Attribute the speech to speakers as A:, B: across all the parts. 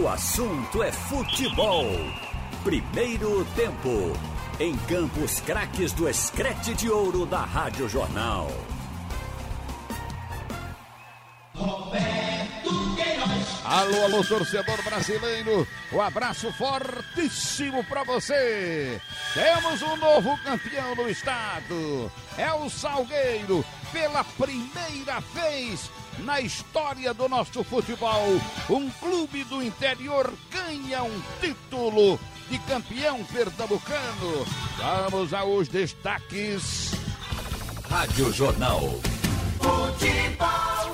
A: O assunto é futebol. Primeiro tempo. Em Campos Craques do Escrete de Ouro da Rádio Jornal.
B: Roberto Queiroz.
C: Alô, alô, torcedor brasileiro. Um abraço fortíssimo para você. Temos um novo campeão no estado. É o Salgueiro. Pela primeira vez na história do nosso futebol, um clube do interior ganha um título de campeão pernambucano. Vamos aos destaques.
A: Rádio Jornal.
B: Futebol.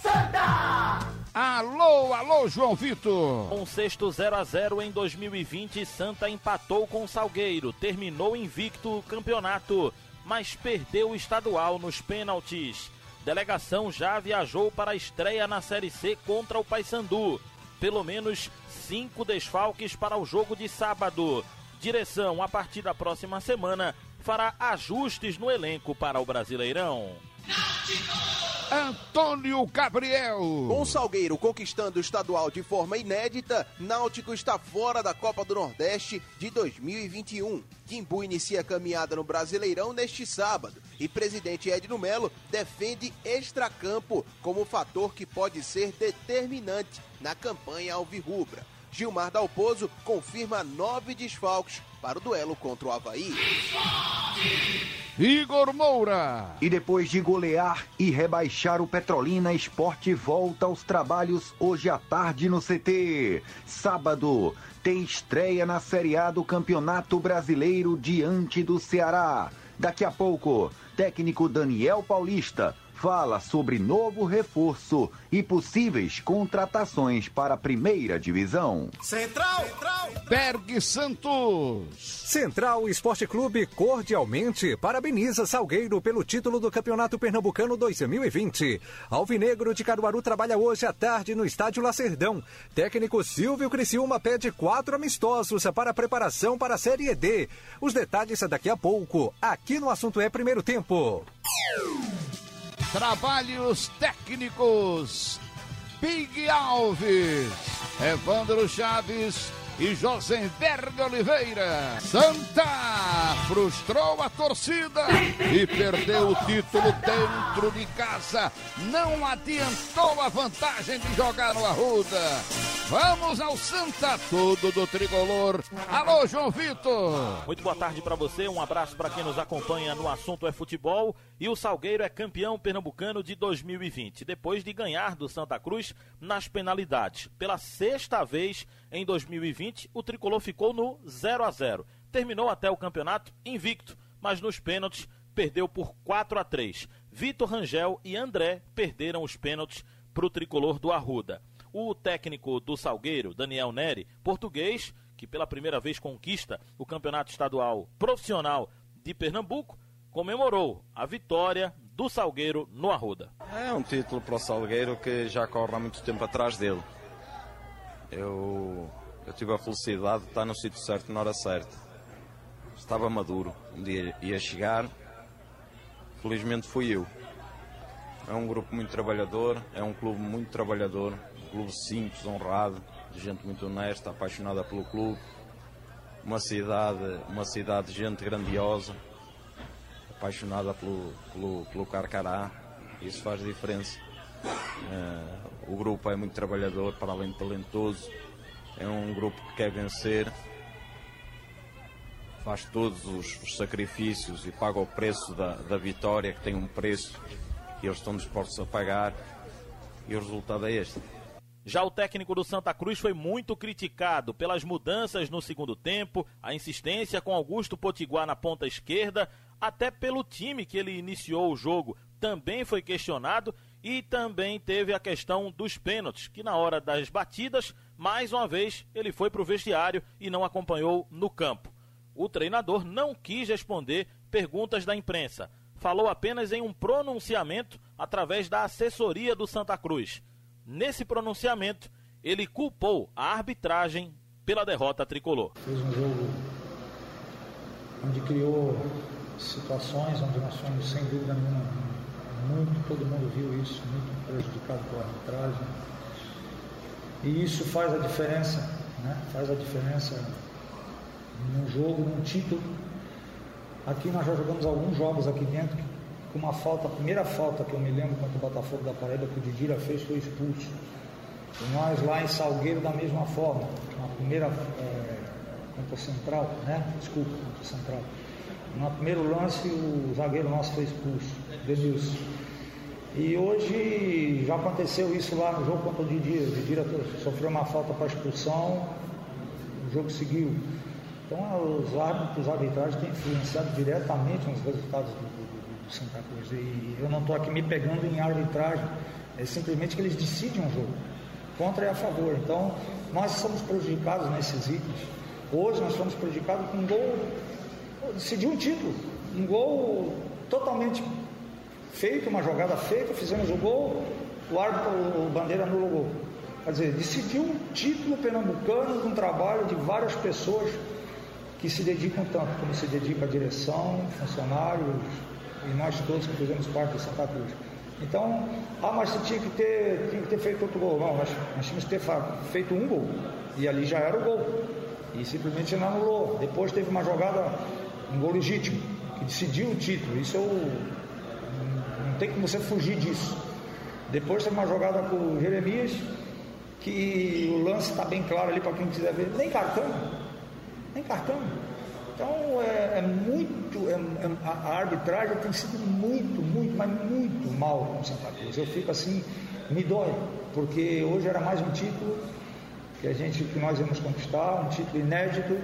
B: Santa.
C: Alô, alô, João Vitor.
D: Com sexto 0 a 0 em 2020, Santa empatou com o Salgueiro, terminou invicto o campeonato, mas perdeu o estadual nos pênaltis. Delegação já viajou para a estreia na Série C contra o Paysandu. Pelo menos cinco desfalques para o jogo de sábado. Direção, a partir da próxima semana, fará ajustes no elenco para o Brasileirão.
C: Antônio Gabriel.
E: Com Salgueiro conquistando o estadual de forma inédita, Náutico está fora da Copa do Nordeste de 2021. Timbu inicia a caminhada no Brasileirão neste sábado e presidente Edno Melo defende extracampo como fator que pode ser determinante na campanha alvirrubra. Gilmar Dalpozo confirma nove desfalques para o duelo contra o Havaí.
C: Igor Moura.
F: E depois de golear e rebaixar o Petrolina, Esporte volta aos trabalhos hoje à tarde no CT. Sábado, tem estreia na Série A do Campeonato Brasileiro diante do Ceará. Daqui a pouco, técnico Daniel Paulista fala sobre novo reforço e possíveis contratações para a primeira divisão.
B: Central. Central.
C: Berg Santos.
G: Central Esporte Clube cordialmente parabeniza Salgueiro pelo título do Campeonato Pernambucano 2020. Alvinegro de Caruaru trabalha hoje à tarde no Estádio Lacerdão. Técnico Silvio Criciúma pede quatro amistosos para a preparação para a Série D. Os detalhes daqui a pouco, aqui no Assunto é Primeiro Tempo.
C: Trabalhos técnicos. Big Alves, Evandro Chaves e Josenberg Oliveira. Santa frustrou a torcida e perdeu o título dentro de casa. Não adiantou a vantagem de jogar no Arruda. Vamos ao Santa, tudo do tricolor. Alô, João Vitor.
D: Muito boa tarde para você, um abraço para quem nos acompanha no assunto é futebol. E o Salgueiro é campeão pernambucano de 2020, depois de ganhar do Santa Cruz nas penalidades. Pela sexta vez em 2020, o tricolor ficou no 0 a 0. Terminou até o campeonato invicto, mas nos pênaltis perdeu por 4 a 3. Vitor Rangel e André perderam os pênaltis para o tricolor do Arruda. O técnico do Salgueiro, Daniel Neri, português, que pela primeira vez conquista o campeonato estadual profissional de Pernambuco, comemorou a vitória do Salgueiro no Arruda.
H: É um título para o Salgueiro que já corre há muito tempo atrás dele. Eu, eu tive a felicidade de estar no sítio certo na hora certa. Estava maduro, um dia ia chegar, felizmente fui eu. É um grupo muito trabalhador, é um clube muito trabalhador, um clube simples, honrado, de gente muito honesta, apaixonada pelo clube. Uma cidade, uma cidade de gente grandiosa, apaixonada pelo, pelo, pelo Carcará. Isso faz diferença. Uh, o grupo é muito trabalhador, para além de talentoso. É um grupo que quer vencer, faz todos os, os sacrifícios e paga o preço da, da vitória, que tem um preço que eles estão dispostos a pagar. E o resultado é este.
D: Já o técnico do Santa Cruz foi muito criticado pelas mudanças no segundo tempo, a insistência com Augusto Potiguar na ponta esquerda, até pelo time que ele iniciou o jogo também foi questionado e também teve a questão dos pênaltis, que na hora das batidas, mais uma vez, ele foi para o vestiário e não acompanhou no campo. O treinador não quis responder perguntas da imprensa, falou apenas em um pronunciamento através da assessoria do Santa Cruz. Nesse pronunciamento, ele culpou a arbitragem pela derrota tricolor.
I: Fez um jogo onde criou situações onde nós fomos, sem dúvida nenhuma, muito, todo mundo viu isso, muito prejudicado pela arbitragem. E isso faz a diferença, né? faz a diferença num jogo, num título. Aqui nós já jogamos alguns jogos aqui dentro, com uma falta, a primeira falta que eu me lembro contra o Botafogo da Paraíba que o Didira fez foi expulso. E nós lá em Salgueiro da mesma forma, na primeira é, contra o Central, né? Desculpa, contra o Central. No primeiro lance o zagueiro nosso foi expulso, Denilson. E hoje já aconteceu isso lá no jogo contra o Didira. O Didira sofreu uma falta para expulsão, o jogo seguiu. Então os árbitros, os arbitragens têm influenciado diretamente nos resultados do, do, do Santa Cruz. E eu não estou aqui me pegando em arbitragem, é simplesmente que eles decidem um jogo, contra e a favor. Então nós somos prejudicados nesses itens. Hoje nós fomos prejudicados com um gol, decidiu um título, um gol totalmente feito, uma jogada feita, fizemos o gol, o árbitro, o Bandeira anulou o gol. Quer dizer, decidiu um título pernambucano com um trabalho de várias pessoas que se dedicam tanto, como se dedica a direção, funcionários e nós todos que fizemos parte de Santa Cruz. Então, ah, mas você tinha que ter, tinha que ter feito outro gol. Não, nós, nós tínhamos que ter feito um gol. E ali já era o gol. E simplesmente não anulou. Depois teve uma jogada, um gol legítimo, que decidiu o título. Isso eu não tem como você fugir disso. Depois tem uma jogada com o Jeremias, que o lance está bem claro ali para quem quiser ver. Nem cartão. Nem cartão. Então é, é muito. É, é, a arbitragem tem sido muito, muito, mas muito mal com o Santa Cruz. Eu fico assim, me dói, porque hoje era mais um título que a gente que nós íamos conquistar, um título inédito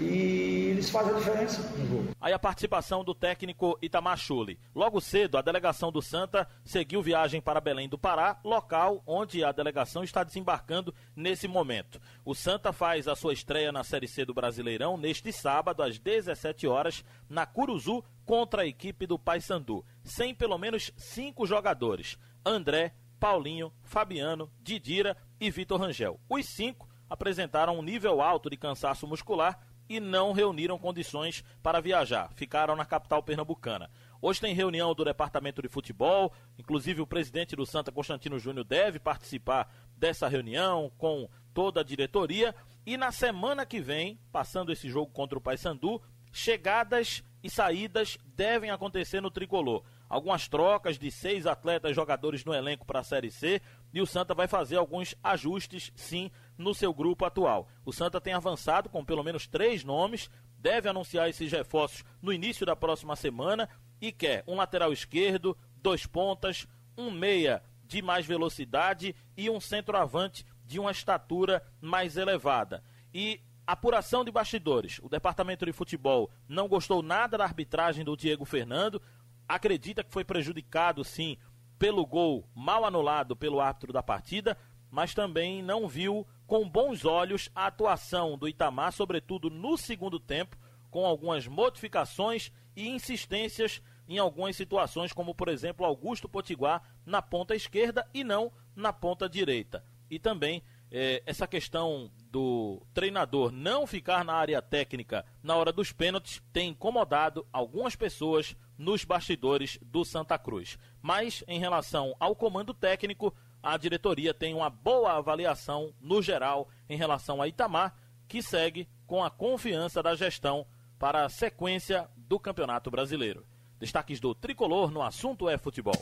I: e eles fazem a diferença no jogo.
D: Aí a participação do técnico Itamar Chuli. Logo cedo, a delegação do Santa seguiu viagem para Belém do Pará, local onde a delegação está desembarcando nesse momento. O Santa faz a sua estreia na Série C do Brasileirão neste sábado, às 17 horas, na Curuzu, contra a equipe do Paysandu, sem pelo menos cinco jogadores: André, Paulinho, Fabiano, Didira e Vitor Rangel. Os cinco apresentaram um nível alto de cansaço muscular e não reuniram condições para viajar, ficaram na capital pernambucana. Hoje tem reunião do departamento de futebol, inclusive o presidente do Santa, Constantino Júnior, deve participar dessa reunião com toda a diretoria. E na semana que vem, passando esse jogo contra o Paysandu, chegadas e saídas devem acontecer no tricolor. Algumas trocas de seis atletas jogadores no elenco para a Série C e o Santa vai fazer alguns ajustes, sim, no seu grupo atual. O Santa tem avançado com pelo menos três nomes, deve anunciar esses reforços no início da próxima semana e quer um lateral esquerdo, dois pontas, um meia de mais velocidade e um centroavante de uma estatura mais elevada. E apuração de bastidores. O departamento de futebol não gostou nada da arbitragem do Diego Fernando, acredita que foi prejudicado sim pelo gol mal anulado pelo árbitro da partida, mas também não viu com bons olhos a atuação do Itamar, sobretudo no segundo tempo, com algumas modificações e insistências em algumas situações, como por exemplo Augusto Potiguar na ponta esquerda e não na ponta direita. E também eh, essa questão do treinador não ficar na área técnica na hora dos pênaltis tem incomodado algumas pessoas nos bastidores do Santa Cruz. Mas em relação ao comando técnico, a diretoria tem uma boa avaliação no geral em relação a Itamar, que segue com a confiança da gestão para a sequência do Campeonato Brasileiro. Destaques do tricolor no assunto é futebol.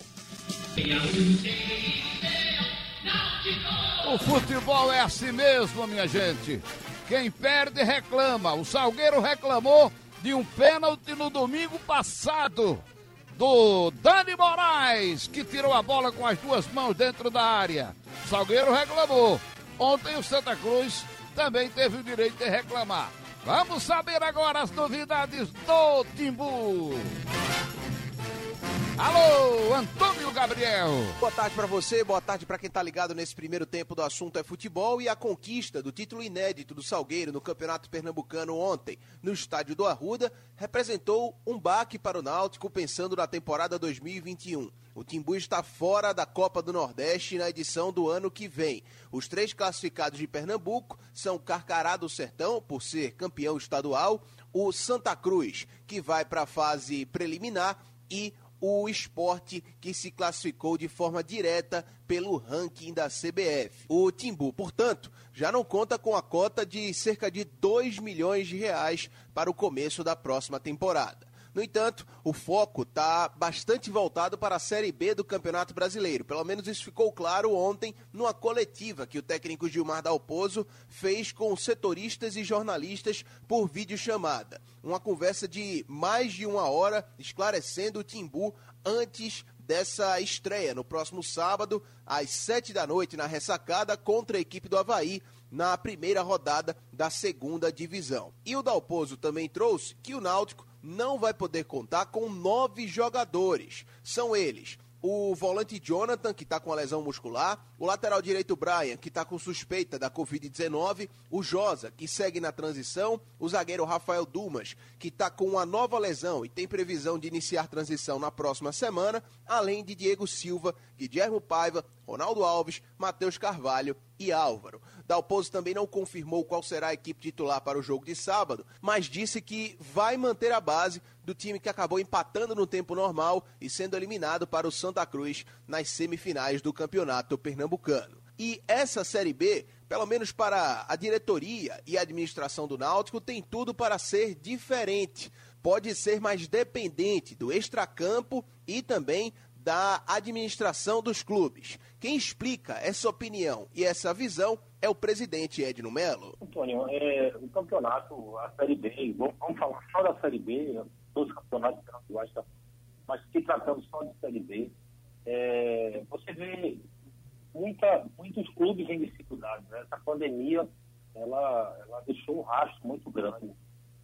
C: O futebol é assim mesmo, minha gente. Quem perde reclama. O Salgueiro reclamou de um pênalti no domingo passado do Dani Moraes, que tirou a bola com as duas mãos dentro da área. Salgueiro reclamou. Ontem o Santa Cruz também teve o direito de reclamar. Vamos saber agora as novidades do Timbu. Alô, Antônio Gabriel.
E: Boa tarde para você, boa tarde para quem tá ligado nesse primeiro tempo do assunto é futebol e a conquista do título inédito do Salgueiro no Campeonato Pernambucano ontem, no estádio do Arruda, representou um baque para o Náutico pensando na temporada 2021. O Timbu está fora da Copa do Nordeste na edição do ano que vem. Os três classificados de Pernambuco são Carcará do Sertão, por ser campeão estadual, o Santa Cruz, que vai para a fase preliminar, e o esporte que se classificou de forma direta pelo ranking da CBF. O Timbu, portanto, já não conta com a cota de cerca de 2 milhões de reais para o começo da próxima temporada. No entanto, o foco está bastante voltado para a Série B do Campeonato Brasileiro. Pelo menos isso ficou claro ontem numa coletiva que o técnico Gilmar Dalpozo fez com setoristas e jornalistas por videochamada. Uma conversa de mais de uma hora esclarecendo o Timbu antes dessa estreia no próximo sábado, às sete da noite, na ressacada, contra a equipe do Havaí, na primeira rodada da segunda divisão. E o Dalpozo também trouxe que o Náutico não vai poder contar com nove jogadores. São eles o volante Jonathan, que está com a lesão muscular, o lateral direito Brian, que está com suspeita da Covid-19, o Josa, que segue na transição, o zagueiro Rafael Dumas, que está com uma nova lesão e tem previsão de iniciar transição na próxima semana, além de Diego Silva, Guilherme Paiva, Ronaldo Alves, Matheus Carvalho e Álvaro. Dalpozo também não confirmou qual será a equipe titular para o jogo de sábado, mas disse que vai manter a base do time que acabou empatando no tempo normal e sendo eliminado para o Santa Cruz nas semifinais do Campeonato Pernambucano. E essa Série B, pelo menos para a diretoria e a administração do Náutico, tem tudo para ser diferente. Pode ser mais dependente do extracampo e também da administração dos clubes. Quem explica essa opinião e essa visão é o presidente Edno Melo.
J: Antônio, é, o campeonato, a Série B, vamos, vamos falar só da Série B, todos os campeonatos estaduais, tá? mas se tratando só de Série B, é, você vê muita, muitos clubes em dificuldade. Né? Essa pandemia, ela, ela deixou um rastro muito grande.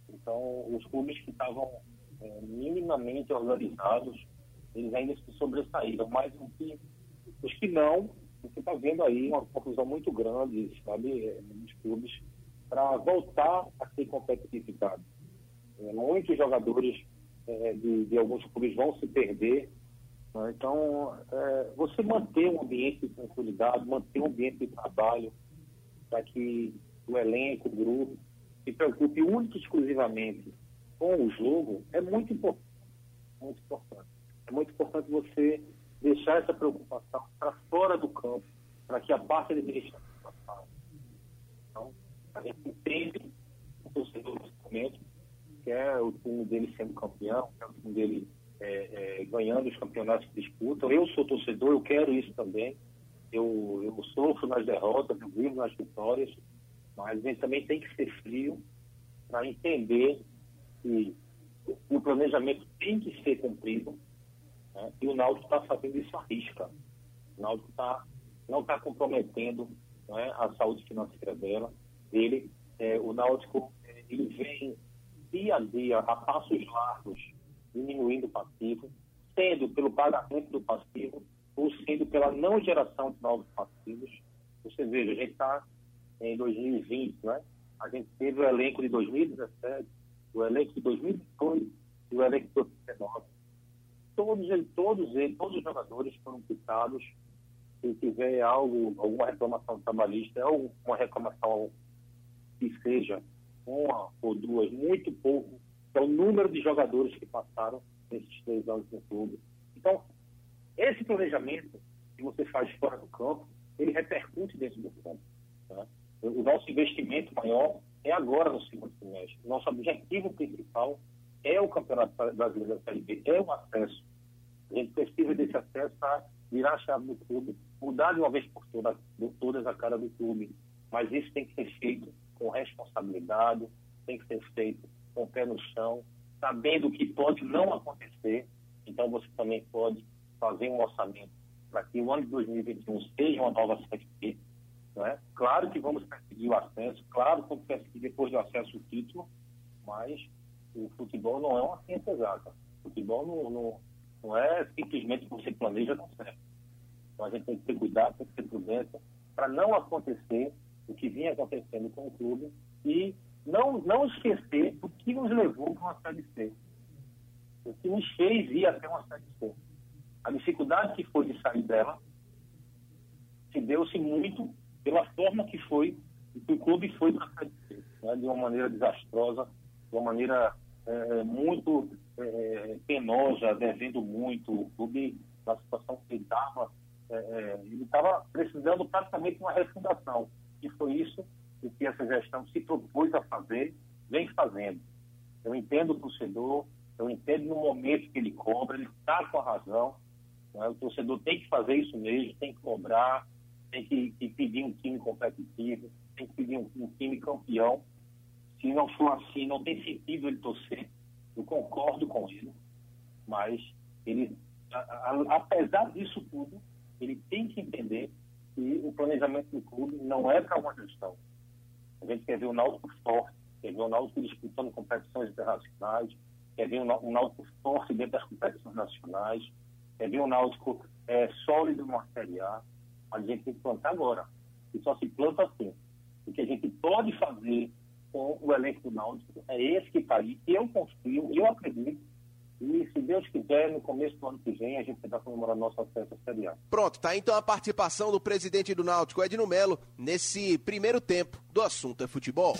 J: Então, os clubes que estavam é, minimamente organizados, eles ainda se sobressaíram. Mas os que não, você está vendo aí uma confusão muito grande, sabe, é, nos clubes, para voltar a ser competitividade. É, muitos jogadores é, de, de, alguns clubes vão se perder. Né? Então, é, você manter um ambiente de tranquilidade, manter um ambiente de trabalho, para que o elenco, o grupo, se preocupe única e exclusivamente com o jogo, é muito importante. Muito importante. É muito importante você deixar essa preocupação para fora do campo, para que a parte administrativa faça. Então, a gente entende o torcedor nesse momento, quer o time dele sendo campeão, quer o time dele é, é, ganhando os campeonatos que disputam. Eu sou torcedor, eu quero isso também. Eu, eu sofro nas derrotas, eu vivo nas vitórias, mas a gente também tem que ser frio para entender que o planejamento tem que ser cumprido né? e o Náutico está fazendo isso à risca. O Náutico tá, não está comprometendo né, a saúde financeira dela, dele. É, o Náutico ele vem dia a dia, a passos largos, diminuindo o passivo, sendo pelo pagamento do passivo ou sendo pela não geração de novos passivos. Você veja, a gente está em 2020, né? A gente teve o elenco de 2017, o elenco de 2018 e o elenco de 2019. Todos, todos, eles, todos os jogadores foram quitados. Se tiver algo, alguma reclamação trabalhista, ou uma reclamação que seja uma ou duas, muito pouco, é o número de jogadores que passaram nesses três anos no clube. Então, esse planejamento que você faz fora do campo, ele repercute dentro do campo. Tá? O nosso investimento maior é agora no segundo semestre. Nosso objetivo principal é o Campeonato Brasileiro da Série B, é o acesso. A gente precisa desse acesso para virar a chave do clube, mudar de uma vez por todas, todas a cara do clube. Mas isso tem que ser feito com responsabilidade, tem que ser feito com pé no chão, sabendo que pode não acontecer. Então, você também pode fazer um orçamento para que o ano de 2021 seja uma nova Série. Né? Claro que vamos perseguir o acesso, claro que vamos perseguir depois do acesso o título, mas o futebol não é uma ciência exata. O futebol não, não, não é simplesmente você planeja não certo. Então a gente tem que ter cuidado, tem que ter prudência para não acontecer o que vinha acontecendo com o clube e não, não esquecer o que nos levou para uma Série C. O que nos fez ir até uma Série C. A dificuldade que foi de sair dela se deu-se muito pela forma que foi, que o clube foi para a Série C. Né? De uma maneira desastrosa, de uma maneira é, muito é, penosa, devendo muito. O clube, na situação que ele estava, é, é, ele estava precisando praticamente de uma refundação. E foi isso o que essa gestão se propôs a fazer, vem fazendo. Eu entendo o torcedor, eu entendo no momento que ele cobra, ele está com a razão. Né? O torcedor tem que fazer isso mesmo, tem que cobrar, tem que, que pedir um time competitivo, tem que pedir um, um, time campeão. Se não for assim, não tem sentido ele torcer. Eu concordo com ele, mas ele, a, a, apesar disso tudo, ele tem que entender que o planejamento do clube não é para uma gestão. A gente quer ver o Náutico forte, quer ver o Náutico disputando competições internacionais, quer ver um Náutico forte dentro das competições nacionais, quer ver um Náutico é, sólido numa Série A, a gente tem que plantar agora. E só se planta assim. O que a gente pode fazer com o elenco do Náutico é esse que está aí, eu confio, eu acredito, e se Deus quiser, no começo do ano que vem, a gente vai comemorar nossa festa Série A.
E: Pronto, tá então a participação do presidente do Náutico, Edno Melo, nesse primeiro tempo do assunto é futebol.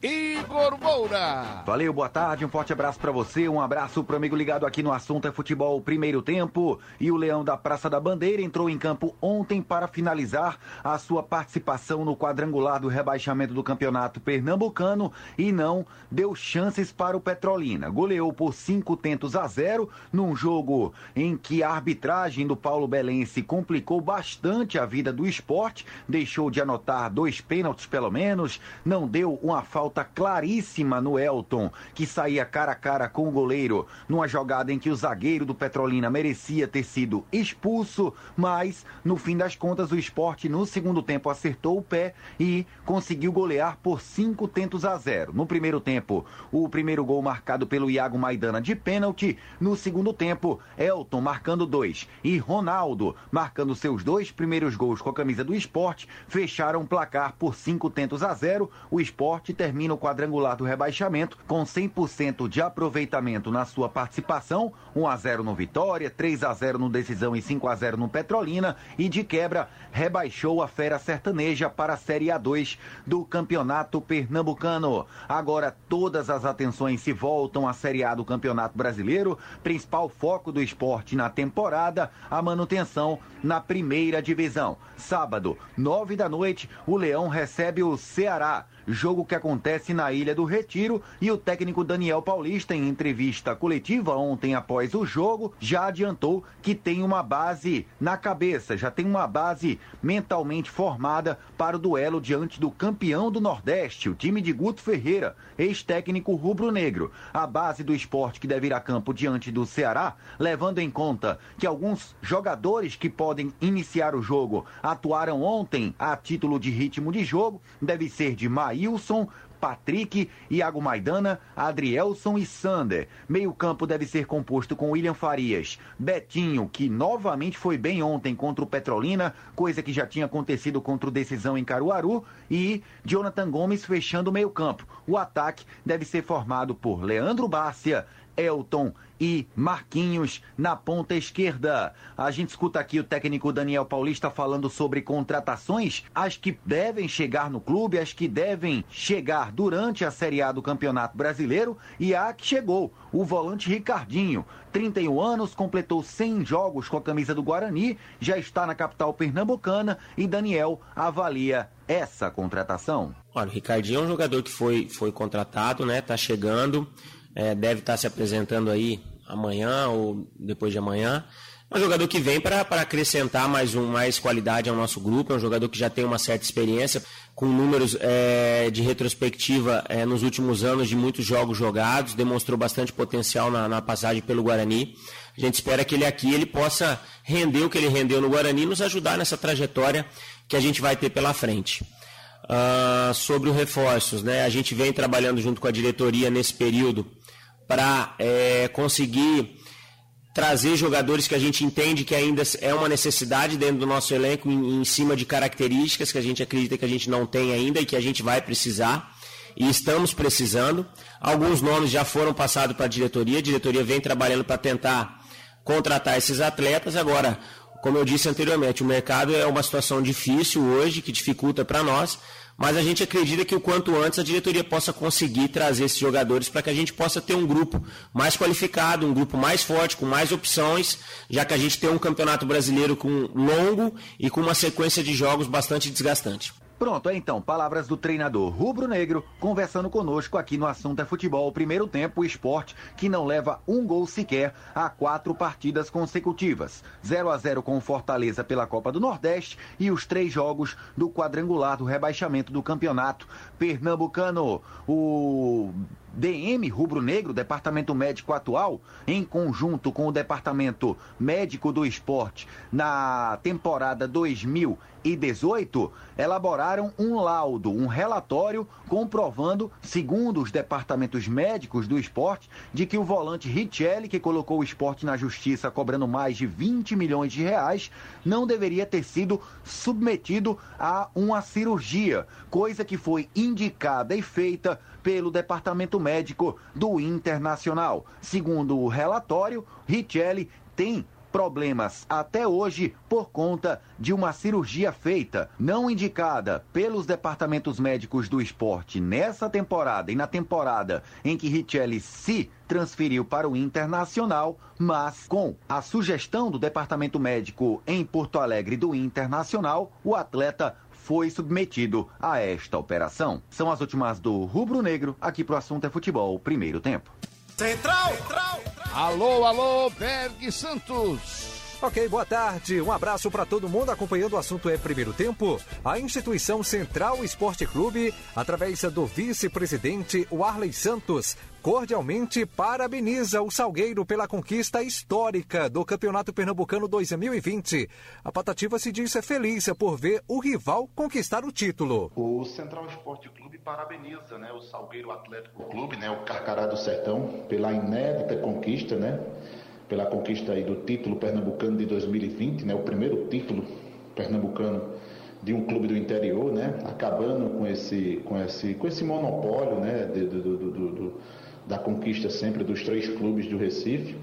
C: Igor Moura.
F: Valeu, boa tarde, um forte abraço para você, um abraço pro amigo ligado aqui no assunto é futebol primeiro tempo. E o Leão da Praça da Bandeira entrou em campo ontem para finalizar a sua participação no quadrangular do rebaixamento do campeonato pernambucano e não deu chances para o Petrolina. Goleou por cinco tentos a zero num jogo em que a arbitragem do Paulo Belense complicou bastante a vida do esporte, deixou de anotar dois pênaltis pelo menos, não deu uma falta falta claríssima no Elton, que saía cara a cara com o goleiro, numa jogada em que o zagueiro do Petrolina merecia ter sido expulso, mas no fim das contas o esporte no segundo tempo acertou o pé e conseguiu golear por cinco tentos a zero. No primeiro tempo, o primeiro gol marcado pelo Iago Maidana de pênalti, no segundo tempo, Elton marcando dois e Ronaldo marcando seus dois primeiros gols com a camisa do esporte, fecharam o placar por cinco tentos a zero. O esporte termina termina o quadrangular do rebaixamento com 100% de aproveitamento na sua participação, 1 a 0 no Vitória, 3 a 0 no Decisão e 5 a 0 no Petrolina e de quebra rebaixou a Fera Sertaneja para a Série A2 do Campeonato Pernambucano. Agora todas as atenções se voltam à Série A do Campeonato Brasileiro, principal foco do esporte na temporada, a manutenção na primeira divisão. Sábado, 9 da noite, o Leão recebe o Ceará jogo que acontece na Ilha do Retiro e o técnico Daniel Paulista, em entrevista coletiva ontem após o jogo, já adiantou que tem uma base na cabeça, já tem uma base mentalmente formada para o duelo diante do campeão do Nordeste, o time de Guto Ferreira, ex-técnico rubro-negro. A base do esporte que deve ir a campo diante do Ceará, levando em conta que alguns jogadores que podem iniciar o jogo atuaram ontem a título de ritmo de jogo, deve ser de Maí Ailson, Patrick, Iago Maidana, Adrielson e Sander. Meio campo deve ser composto com William Farias, Betinho, que novamente foi bem ontem contra o Petrolina, coisa que já tinha acontecido contra o Decisão em Caruaru, e Jonathan Gomes fechando o meio campo. O ataque deve ser formado por Leandro Bárcia, Elton e Marquinhos na ponta esquerda. A gente escuta aqui o técnico Daniel Paulista falando sobre contratações, as que devem chegar no clube, as que devem chegar durante a Série A do Campeonato Brasileiro e a que chegou, o volante Ricardinho. 31 anos, completou 100 jogos com a camisa do Guarani, já está na capital pernambucana e Daniel avalia essa contratação.
K: Olha, o Ricardinho é um jogador que foi, foi contratado, né? Tá chegando é, deve estar se apresentando aí amanhã ou depois de amanhã. É um jogador que vem para acrescentar mais, um, mais qualidade ao nosso grupo, é um jogador que já tem uma certa experiência, com números é, de retrospectiva é, nos últimos anos de muitos jogos jogados, demonstrou bastante potencial na, na, passagem pelo Guarani. A gente espera que ele aqui ele possa render o que ele rendeu no Guarani e nos ajudar nessa trajetória que a gente vai ter pela frente. Uh, sobre os reforços, né? a gente vem trabalhando junto com a diretoria nesse período para é, conseguir trazer jogadores que a gente entende que ainda é uma necessidade dentro do nosso elenco, em, em, cima de características que a gente acredita que a gente não tem ainda e que a gente vai precisar. E estamos precisando. Alguns nomes já foram passados para a diretoria, a diretoria vem trabalhando para tentar contratar esses atletas. Agora, como eu disse anteriormente, o mercado é uma situação difícil hoje, que dificulta para nós, mas a gente acredita que o quanto antes a diretoria possa conseguir trazer esses jogadores para que a gente possa ter um grupo mais qualificado, um grupo mais forte, com mais opções, já que a gente tem um campeonato brasileiro com longo e com uma sequência de jogos bastante desgastante.
F: Pronto, é então, palavras do treinador rubro-negro conversando conosco aqui no Assunto é Futebol. Primeiro tempo, o esporte que não leva um gol sequer a quatro partidas consecutivas. 0 a 0 com o Fortaleza pela Copa do Nordeste e os três jogos do quadrangular do rebaixamento do campeonato pernambucano. O DM Rubro Negro, Departamento Médico atual, em conjunto com o Departamento Médico do Esporte, na temporada 2018, elaboraram um laudo, um relatório comprovando, segundo os departamentos médicos do esporte, de que o volante Richelli, que colocou o esporte na justiça cobrando mais de 20 milhões de reais, não deveria ter sido submetido a uma cirurgia, coisa que foi indicada e feita pelo Departamento Médico do Internacional. Segundo o relatório, Richelli tem problemas até hoje por conta de uma cirurgia feita, não indicada pelos departamentos médicos do esporte nessa temporada e na temporada em que Richelli se transferiu para o Internacional, mas com a sugestão do departamento médico em Porto Alegre do Internacional, o atleta foi submetido a esta operação. São as últimas do Rubro Negro, aqui pro Assunto é Futebol, primeiro tempo.
C: Central, Central. Alô, alô, Berg Santos.
G: Ok, boa tarde. Um abraço para todo mundo acompanhando o assunto é primeiro tempo. A instituição Central Esporte Clube, através do vice-presidente Warley Santos, cordialmente parabeniza o Salgueiro pela conquista histórica do Campeonato Pernambucano 2020. A Patativa se diz feliz por ver o rival conquistar o título.
L: O Central Esporte Clube parabeniza né, o Salgueiro Atlético Clube, né, o Carcará do Sertão, pela inédita conquista, né? pela conquista aí do título pernambucano de 2020, né, o primeiro título pernambucano de um clube do interior, né, acabando com esse, com esse, com esse monopólio né, de, do, do, do, da conquista sempre dos três clubes do Recife.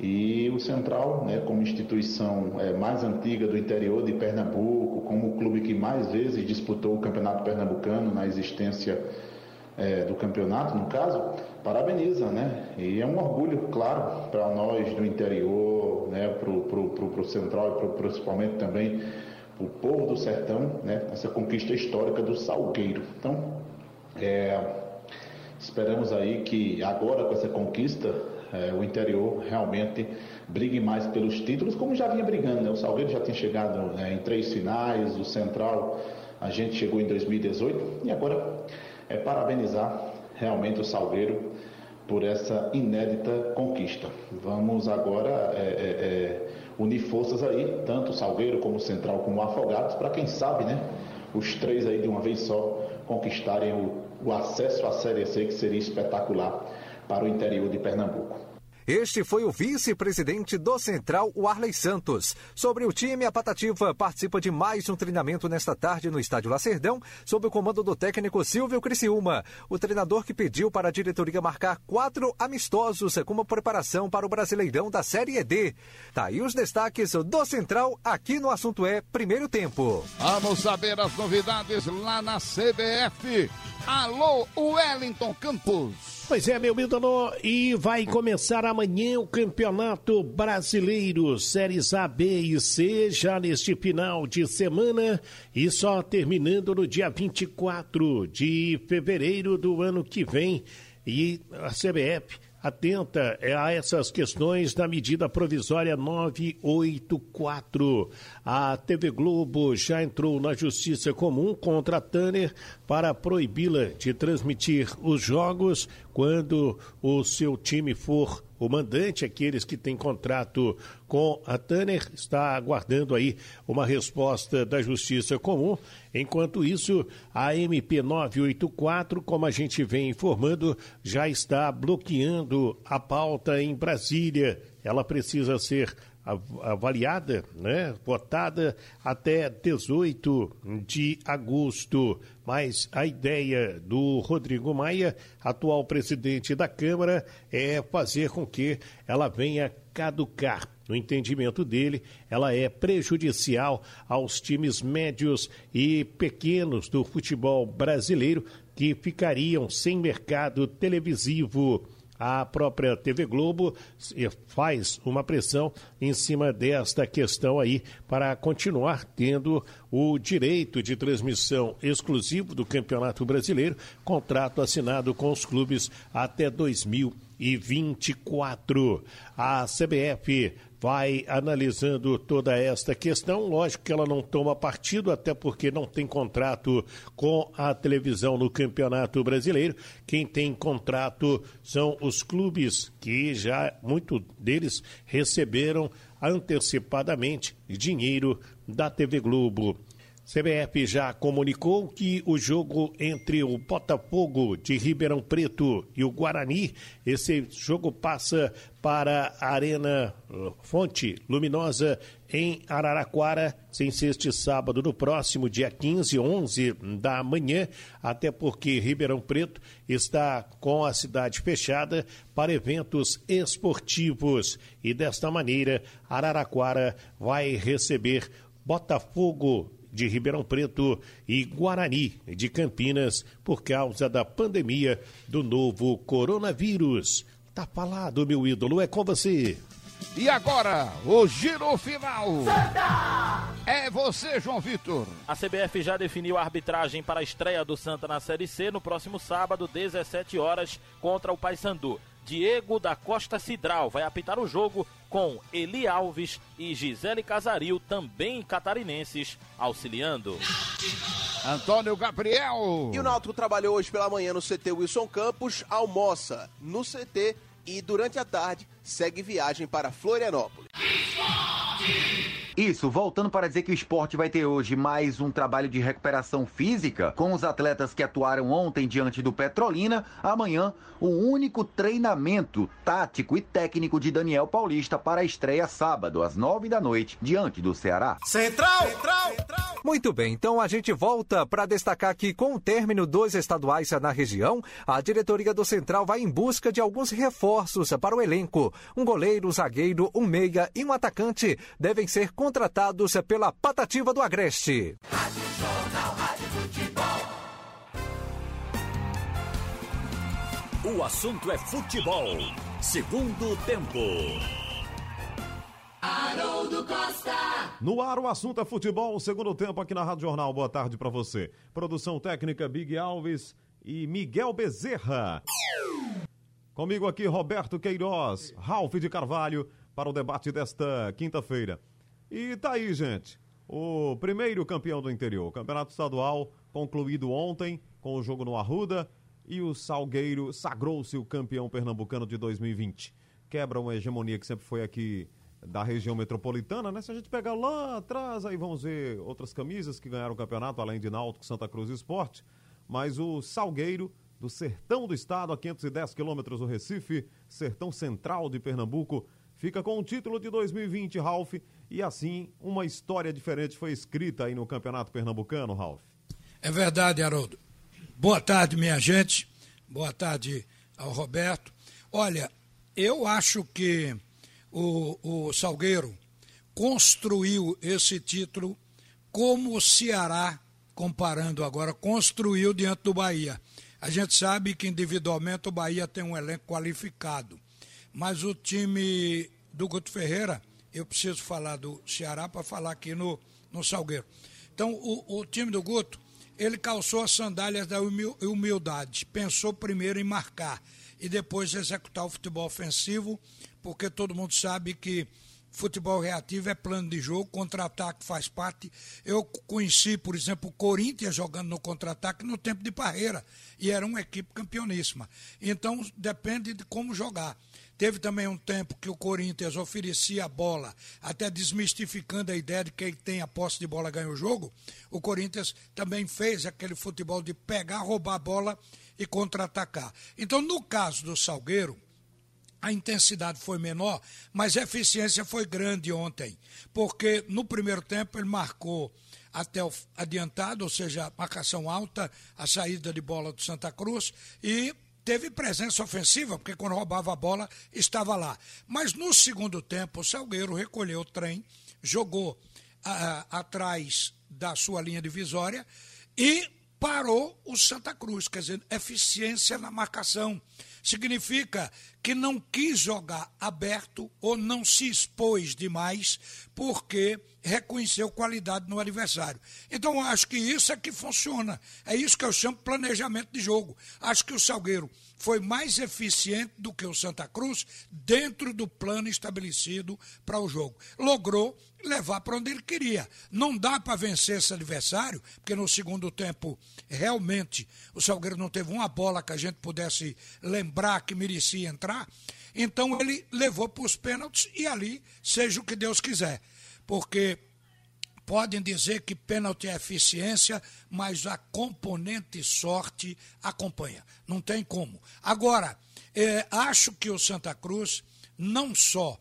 L: E o Central, né, como instituição é, mais antiga do interior de Pernambuco, como o clube que mais vezes disputou o Campeonato Pernambucano na existência é, do campeonato, no caso, parabeniza, né? E é um orgulho, claro, para nós do interior, né? Para o Central e pro, principalmente também para o povo do sertão, né? Essa conquista histórica do Salgueiro. Então, é, esperamos aí que agora com essa conquista é, o interior realmente brigue mais pelos títulos, como já vinha brigando, né? O Salgueiro já tinha chegado né, em três finais, o Central a gente chegou em 2018 e agora é parabenizar realmente o Salgueiro por essa inédita conquista. Vamos agora é, é, unir forças aí, tanto o Salgueiro como o Central como o Afogados, para quem sabe, né, os três aí de uma vez só conquistarem o, o acesso à Série C, que seria espetacular para o interior de Pernambuco.
G: Este foi o vice-presidente do Central, o Arley Santos. Sobre o time, a Patativa participa de mais um treinamento nesta tarde no Estádio Lacerdão, sob o comando do técnico Silvio Criciúma, o treinador que pediu para a diretoria marcar quatro amistosos como preparação para o Brasileirão da Série D. Tá aí os destaques do Central, aqui no Assunto É Primeiro Tempo.
C: Vamos saber as novidades lá na CBF. Alô, Wellington Campos.
M: Pois é, meu ídolo, e vai começar amanhã o Campeonato Brasileiro, séries A, B e C, já neste final de semana, e só terminando no dia 24 de fevereiro do ano que vem. E a CBF atenta a essas questões da medida provisória 984. A TV Globo já entrou na Justiça Comum contra a Tanner para proibi-la de transmitir os jogos quando o seu time for o mandante, aqueles que têm contrato com a Tanner, está aguardando aí uma resposta da Justiça Comum. Enquanto isso, a MP 984, como a gente vem informando, já está bloqueando a pauta em Brasília. Ela precisa ser avaliada, né, votada até 18 de agosto. Mas a ideia do Rodrigo Maia, atual presidente da Câmara, é fazer com que ela venha caducar. no entendimento dele, ela é prejudicial aos times médios e pequenos do futebol brasileiro que ficariam sem mercado televisivo a própria TV Globo faz uma pressão em cima desta questão aí para continuar tendo o direito de transmissão exclusivo do Campeonato Brasileiro, contrato assinado com os clubes até 2024. A CBF vai analisando toda esta questão. Lógico que ela não toma partido, até porque não tem contrato com a televisão no Campeonato Brasileiro. Quem tem contrato são os clubes, que já muito deles receberam antecipadamente dinheiro da TV Globo. CBF já comunicou que o jogo entre o Botafogo de Ribeirão Preto e o Guarani, esse jogo passa para a Arena uh, Fonte Luminosa em Araraquara, sem ser este sábado, no próximo dia 15, 11 da manhã, até porque Ribeirão Preto está com a cidade fechada para eventos esportivos. E desta maneira, Araraquara vai receber Botafogo de Ribeirão Preto e Guarani de Campinas por causa da pandemia do novo coronavírus. Tá falado, meu ídolo, é com você.
C: E agora, o giro final. Santa! É você, João Vitor.
D: A CBF já definiu a arbitragem para a estreia do Santa na Série C no próximo sábado, 17 horas, contra o Paysandu. Diego da Costa Cidral vai apitar o jogo com Eli Alves e Gisele Casaril, também catarinenses, auxiliando.
C: Antônio Gabriel.
E: E o Náutico trabalhou hoje pela manhã no CT Wilson Campos, almoça no CT e durante a tarde segue viagem para Florianópolis.
F: Isso, voltando para dizer que o esporte vai ter hoje mais um trabalho de recuperação física com os atletas que atuaram ontem diante do Petrolina. Amanhã, o único treinamento tático e técnico de Daniel Paulista para a estreia sábado, às nove da noite, diante do Ceará.
B: Central! Central! Central.
G: Muito bem, então a gente volta para destacar que com o término dos estaduais na região, a diretoria do Central vai em busca de alguns reforços para o elenco. Um goleiro, zagueiro, um meia e um atacante devem ser contratados contratados pela Patativa do Agreste. Rádio Jornal, Rádio
A: Futebol. O assunto é futebol. Segundo tempo.
N: Haroldo Costa.
O: No ar, o assunto é futebol. Segundo tempo aqui na Rádio Jornal. Boa tarde para você. Produção técnica Big Alves e Miguel Bezerra. Comigo aqui, Roberto Queiroz, Ralph de Carvalho, para o debate desta quinta-feira. E tá aí, gente. O primeiro campeão do interior. Campeonato estadual concluído ontem com o jogo no Arruda e o Salgueiro sagrou-se o campeão pernambucano de 2020. Quebra uma hegemonia que sempre foi aqui da região metropolitana, né? Se a gente pegar lá atrás, aí vamos ver outras camisas que ganharam o campeonato, além de Náutico, Santa Cruz e Esporte. Mas o Salgueiro, do sertão do estado, a 510 quilômetros do Recife, sertão central de Pernambuco, fica com o título de 2020, Ralph, e assim, uma história diferente foi escrita aí no Campeonato Pernambucano, Ralf.
P: É verdade, Haroldo. Boa tarde, minha gente. Boa tarde ao Roberto. Olha, eu acho que o, o Salgueiro construiu esse título como o Ceará, comparando agora, construiu diante do Bahia. A gente sabe que individualmente o Bahia tem um elenco qualificado, mas o time do Guto Ferreira eu preciso falar do Ceará para falar aqui no, no Salgueiro. Então, o, o time do Guto, ele calçou as sandálias da humildade, pensou primeiro em marcar e depois executar o futebol ofensivo, porque todo mundo sabe que futebol reativo é plano de jogo, contra-ataque faz parte. Eu conheci, por exemplo, o Corinthians jogando no contra-ataque no tempo de Parreira, e era uma equipe campeoníssima. Então, depende de como jogar. Teve também um tempo que o Corinthians oferecia a bola, até desmistificando a ideia de que quem tem a posse de bola ganha o jogo. O Corinthians também fez aquele futebol de pegar, roubar a bola e contra-atacar. Então, no caso do Salgueiro, a intensidade foi menor, mas a eficiência foi grande ontem, porque no primeiro tempo ele marcou até o adiantado, ou seja, marcação alta, a saída de bola do Santa Cruz e teve presença ofensiva, porque quando roubava a bola estava lá. Mas no segundo tempo, o Salgueiro recolheu o trem, jogou atrás da sua linha divisória e parou o Santa Cruz, quer dizer, eficiência na marcação. Significa que não quis jogar aberto ou não se expôs demais porque reconheceu qualidade no adversário. Então, acho que isso é que funciona. É isso que eu chamo de planejamento de jogo. Acho que o Salgueiro foi mais eficiente do que o Santa Cruz dentro do plano estabelecido para o jogo. Logrou levar para onde ele queria. Não dá para vencer esse adversário, porque no segundo tempo, realmente, o Salgueiro não teve uma bola que a gente pudesse lembrar que merecia entrar. Então ele levou para os pênaltis e ali seja o que Deus quiser. Porque podem dizer que pênalti é eficiência, mas a componente sorte acompanha. Não tem como. Agora, é, acho que o Santa Cruz não só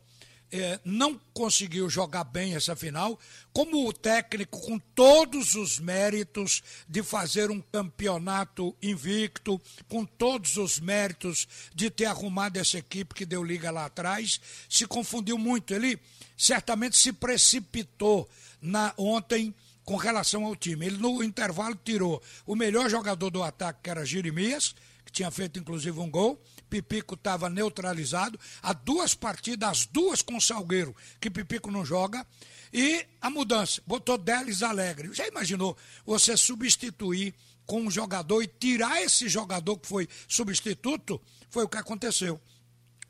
P: é, não conseguiu jogar bem essa final, como o técnico, com todos os méritos de fazer um campeonato invicto, com todos os méritos de ter arrumado essa equipe que deu liga lá atrás, se confundiu muito. Ele certamente se precipitou na, ontem com relação ao time. Ele, no intervalo, tirou o melhor jogador do ataque, que era Jeremias, que tinha feito inclusive um gol. Pipico estava neutralizado. Há duas partidas, as duas com Salgueiro, que Pipico não joga. E a mudança, botou Delis Alegre. Já imaginou você substituir com um jogador e tirar esse jogador que foi substituto? Foi o que aconteceu.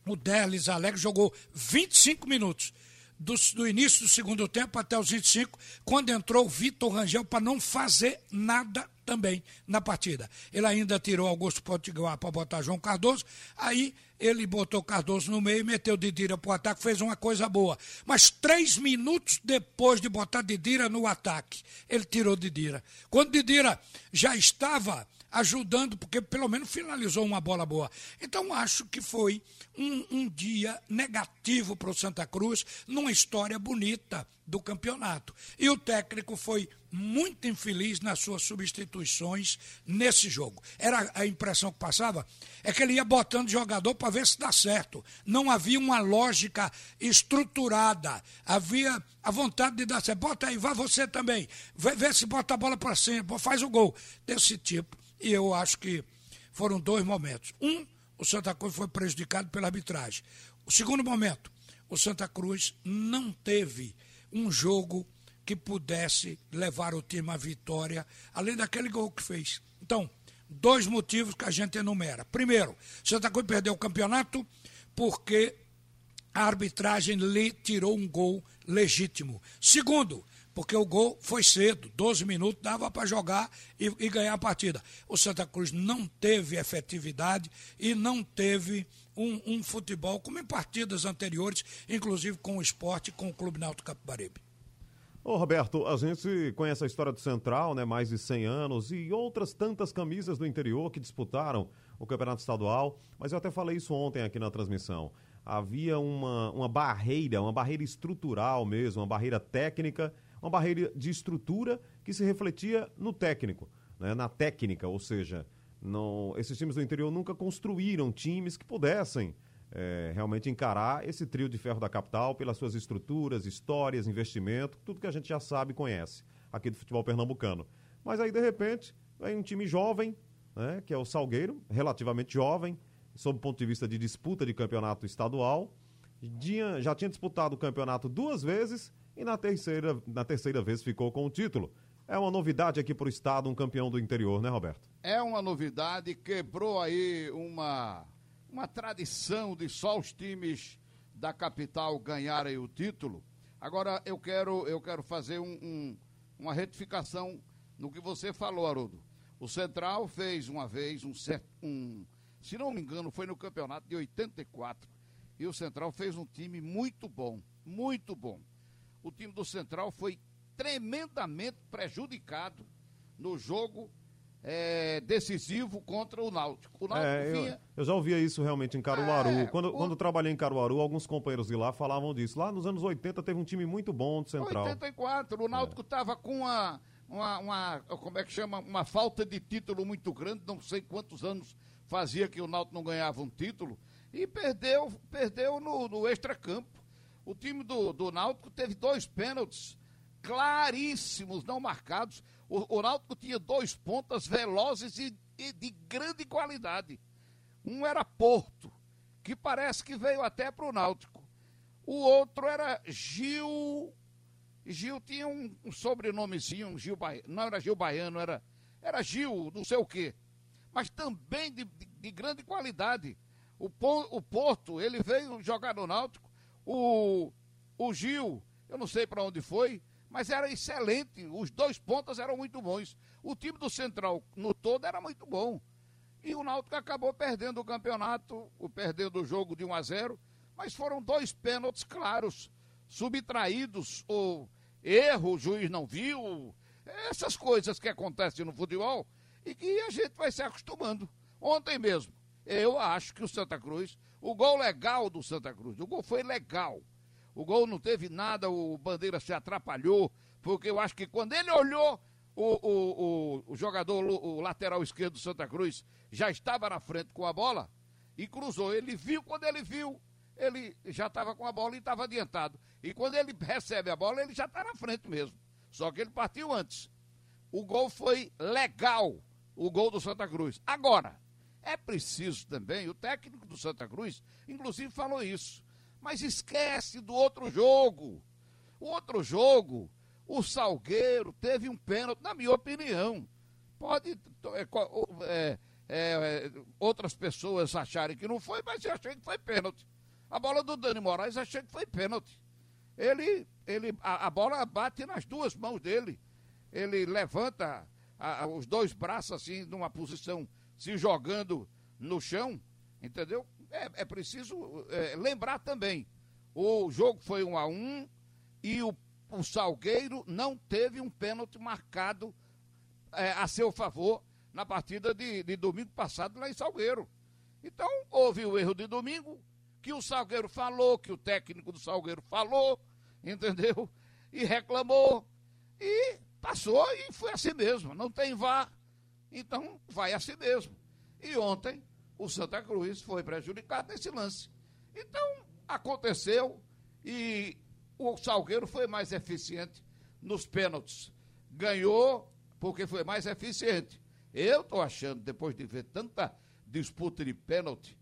P: O Delis Alegre jogou 25 minutos do, do, início do segundo tempo até os 25, quando entrou o Vitor Rangel para não fazer nada também na partida. Ele ainda tirou Augusto Potiguar para botar João Cardoso, aí ele botou Cardoso no meio, meteu Didira para o ataque, fez uma coisa boa. Mas três minutos depois de botar Didira no ataque, ele tirou Didira. Quando Didira já estava ajudando, porque pelo menos finalizou uma bola boa. Então acho que foi um, um dia negativo para o Santa Cruz, numa história bonita do campeonato. E o técnico foi muito infeliz nas suas substituições nesse jogo. Era a impressão que passava é que ele ia botando jogador para ver se dá certo. Não havia uma lógica estruturada. Havia a vontade de dar certo. Bota aí, vá você também. Vê, vê se bota a bola para cima, faz o gol. Desse tipo. E eu acho que foram dois momentos. Um, o Santa Cruz foi prejudicado pela arbitragem. O segundo momento, o Santa Cruz não teve um jogo que pudesse levar o time à vitória, além daquele gol que fez. Então, dois motivos que a gente enumera. Primeiro, Santa Cruz perdeu o campeonato porque a arbitragem lhe tirou um gol legítimo. Segundo, porque o gol foi cedo, 12 minutos, dava para jogar e, e, ganhar a partida. O Santa Cruz não teve efetividade e não teve um, um, futebol como em partidas anteriores, inclusive com o esporte, com o Clube Náutico Capibaribe.
O: Ô Roberto, a gente conhece a história do Central, né, mais de 100 anos, e outras tantas camisas do interior que disputaram o Campeonato Estadual, mas eu até falei isso ontem aqui na transmissão. Havia uma, uma barreira, uma barreira estrutural mesmo, uma barreira técnica, uma barreira de estrutura que se refletia no técnico, né, na técnica, ou seja, não, esses times do interior nunca construíram times que pudessem é, realmente encarar esse trio de ferro da capital pelas suas estruturas, histórias, investimento, tudo que a gente já sabe e conhece aqui do futebol pernambucano. Mas aí, de repente, vem um time jovem, né, que é o Salgueiro, relativamente jovem, sob o ponto de vista de disputa de campeonato estadual, já tinha disputado o campeonato duas vezes e na terceira, na terceira vez ficou com o título. É uma novidade aqui para o estado, um campeão do interior, né, Roberto?
C: É uma novidade, quebrou aí uma, uma tradição de só os times da capital ganharem o título. Agora eu quero, eu quero fazer um, um, uma retificação no que você falou, Haroldo. O Central fez uma vez um. Um, se não me engano, foi no campeonato de 84. E o Central fez um time muito bom, muito bom o time do Central foi tremendamente prejudicado no jogo é, decisivo contra o Náutico. O Náutico
O: é, vinha... eu, eu, já ouvia isso realmente em Caruaru. É, quando, o... quando trabalhei em Caruaru, alguns companheiros de lá falavam disso. Lá nos anos 80 teve um time muito bom do Central.
C: 84, o Náutico estava é. com uma, uma, uma, como é que chama, uma falta de título muito grande, não sei quantos anos fazia que o Náutico não ganhava um título e perdeu, perdeu no, no extracampo. O time do, do Náutico teve dois pênaltis claríssimos, não marcados. O, o Náutico tinha dois pontas velozes e, e de grande qualidade. Um era Porto, que parece que veio até para o Náutico. O outro era Gil. Gil tinha um, um sobrenomezinho, Gil não era Gil Baiano, era, era Gil, não sei o quê. Mas também de, de, de grande qualidade. O, o Porto, ele veio jogar no Náutico. O, o Gil, eu não sei para onde foi, mas era excelente. Os dois pontas eram muito bons. O time do Central, no todo, era muito bom. E o Náutico acabou perdendo o campeonato, o perdendo o jogo de 1 a 0, mas foram dois pênaltis claros, subtraídos ou erro, o juiz não viu, essas coisas que acontecem no futebol e que a gente vai se acostumando. Ontem mesmo, eu acho que o Santa Cruz, o gol legal do Santa Cruz, o gol foi legal. O gol não teve nada, o Bandeira se atrapalhou, porque eu acho que quando ele olhou, o, o, o, o jogador, o lateral esquerdo do Santa Cruz, já estava na frente com a bola e cruzou. Ele viu, quando ele viu, ele já estava com a bola e estava adiantado. E quando ele recebe a bola, ele já está na frente mesmo. Só que ele partiu antes. O gol foi legal, o gol do Santa Cruz. Agora, é preciso também, o técnico do Santa Cruz, inclusive, falou isso. Mas esquece do outro jogo. O outro jogo, o Salgueiro teve um pênalti, na minha opinião. Pode. É, é, é, outras pessoas acharem que não foi, mas eu achei que foi pênalti. A bola do Dani Moraes achei que foi pênalti. Ele, ele, a, a bola bate nas duas mãos dele. Ele levanta a, a, os dois braços assim, numa posição, se jogando no chão, entendeu? É, é preciso é, lembrar também. O jogo foi um a um e o, o Salgueiro não teve um pênalti marcado é, a seu favor na partida de, de domingo passado lá em Salgueiro. Então, houve o erro de domingo, que o Salgueiro falou, que o técnico do Salgueiro falou, entendeu? E reclamou. E passou e foi assim mesmo. Não tem vá, então vai assim mesmo. E ontem o Santa Cruz foi prejudicado nesse lance. Então, aconteceu e o Salgueiro foi mais eficiente nos pênaltis. Ganhou porque foi mais eficiente. Eu estou achando, depois de ver tanta disputa de pênalti,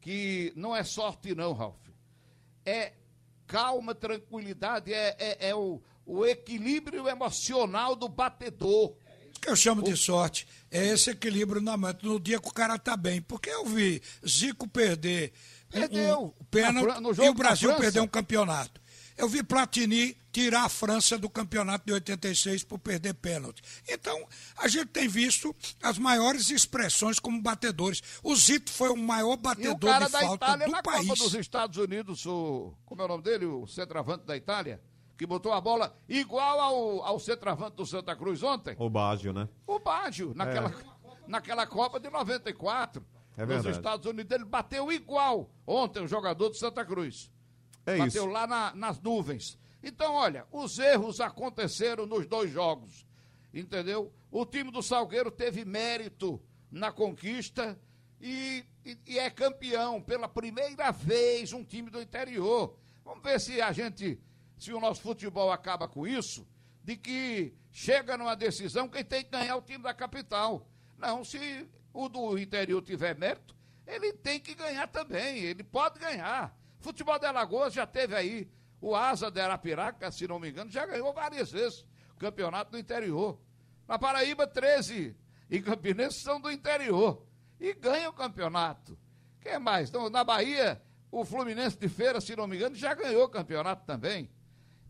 C: que não é sorte não, Ralf. É calma, tranquilidade, é, é, é o, o equilíbrio emocional do batedor.
P: Que eu chamo de sorte é esse equilíbrio na manta, no dia que o cara tá bem. Porque eu vi Zico perder
C: Perdeu.
P: um pênalti no jogo e o Brasil perder um campeonato. Eu vi Platini tirar a França do campeonato de 86 por perder pênalti. Então, a gente tem visto as maiores expressões como batedores. O Zito foi o maior batedor e o cara
C: de
P: da
C: falta Itália
P: do
C: na
P: país.
C: Copa dos Estados Unidos, o como é o nome dele, o centroavante da Itália, que botou a bola igual ao, ao centroavante do Santa Cruz ontem.
O: O Bágio, né?
C: O Bágio, naquela, é. naquela Copa de 94.
O: É
C: nos Estados Unidos, ele bateu igual ontem o jogador do Santa Cruz.
O: É
C: bateu
O: isso.
C: lá na, nas nuvens. Então, olha, os erros aconteceram nos dois jogos. Entendeu? O time do Salgueiro teve mérito na conquista e, e, e, é campeão pela primeira vez um time do interior. Vamos ver se a gente, se o nosso futebol acaba com isso, de que chega numa decisão quem tem que ganhar o time da capital. Não, se o do interior tiver mérito, ele tem que ganhar também, ele pode ganhar. Futebol de Alagoas já teve aí o Asa de Arapiraca, se não me engano, já ganhou várias vezes o campeonato do interior. Na Paraíba, 13 e Campinense são do interior e ganham o campeonato. Quem mais? Então, na Bahia, o Fluminense de Feira, se não me engano, já ganhou o campeonato também.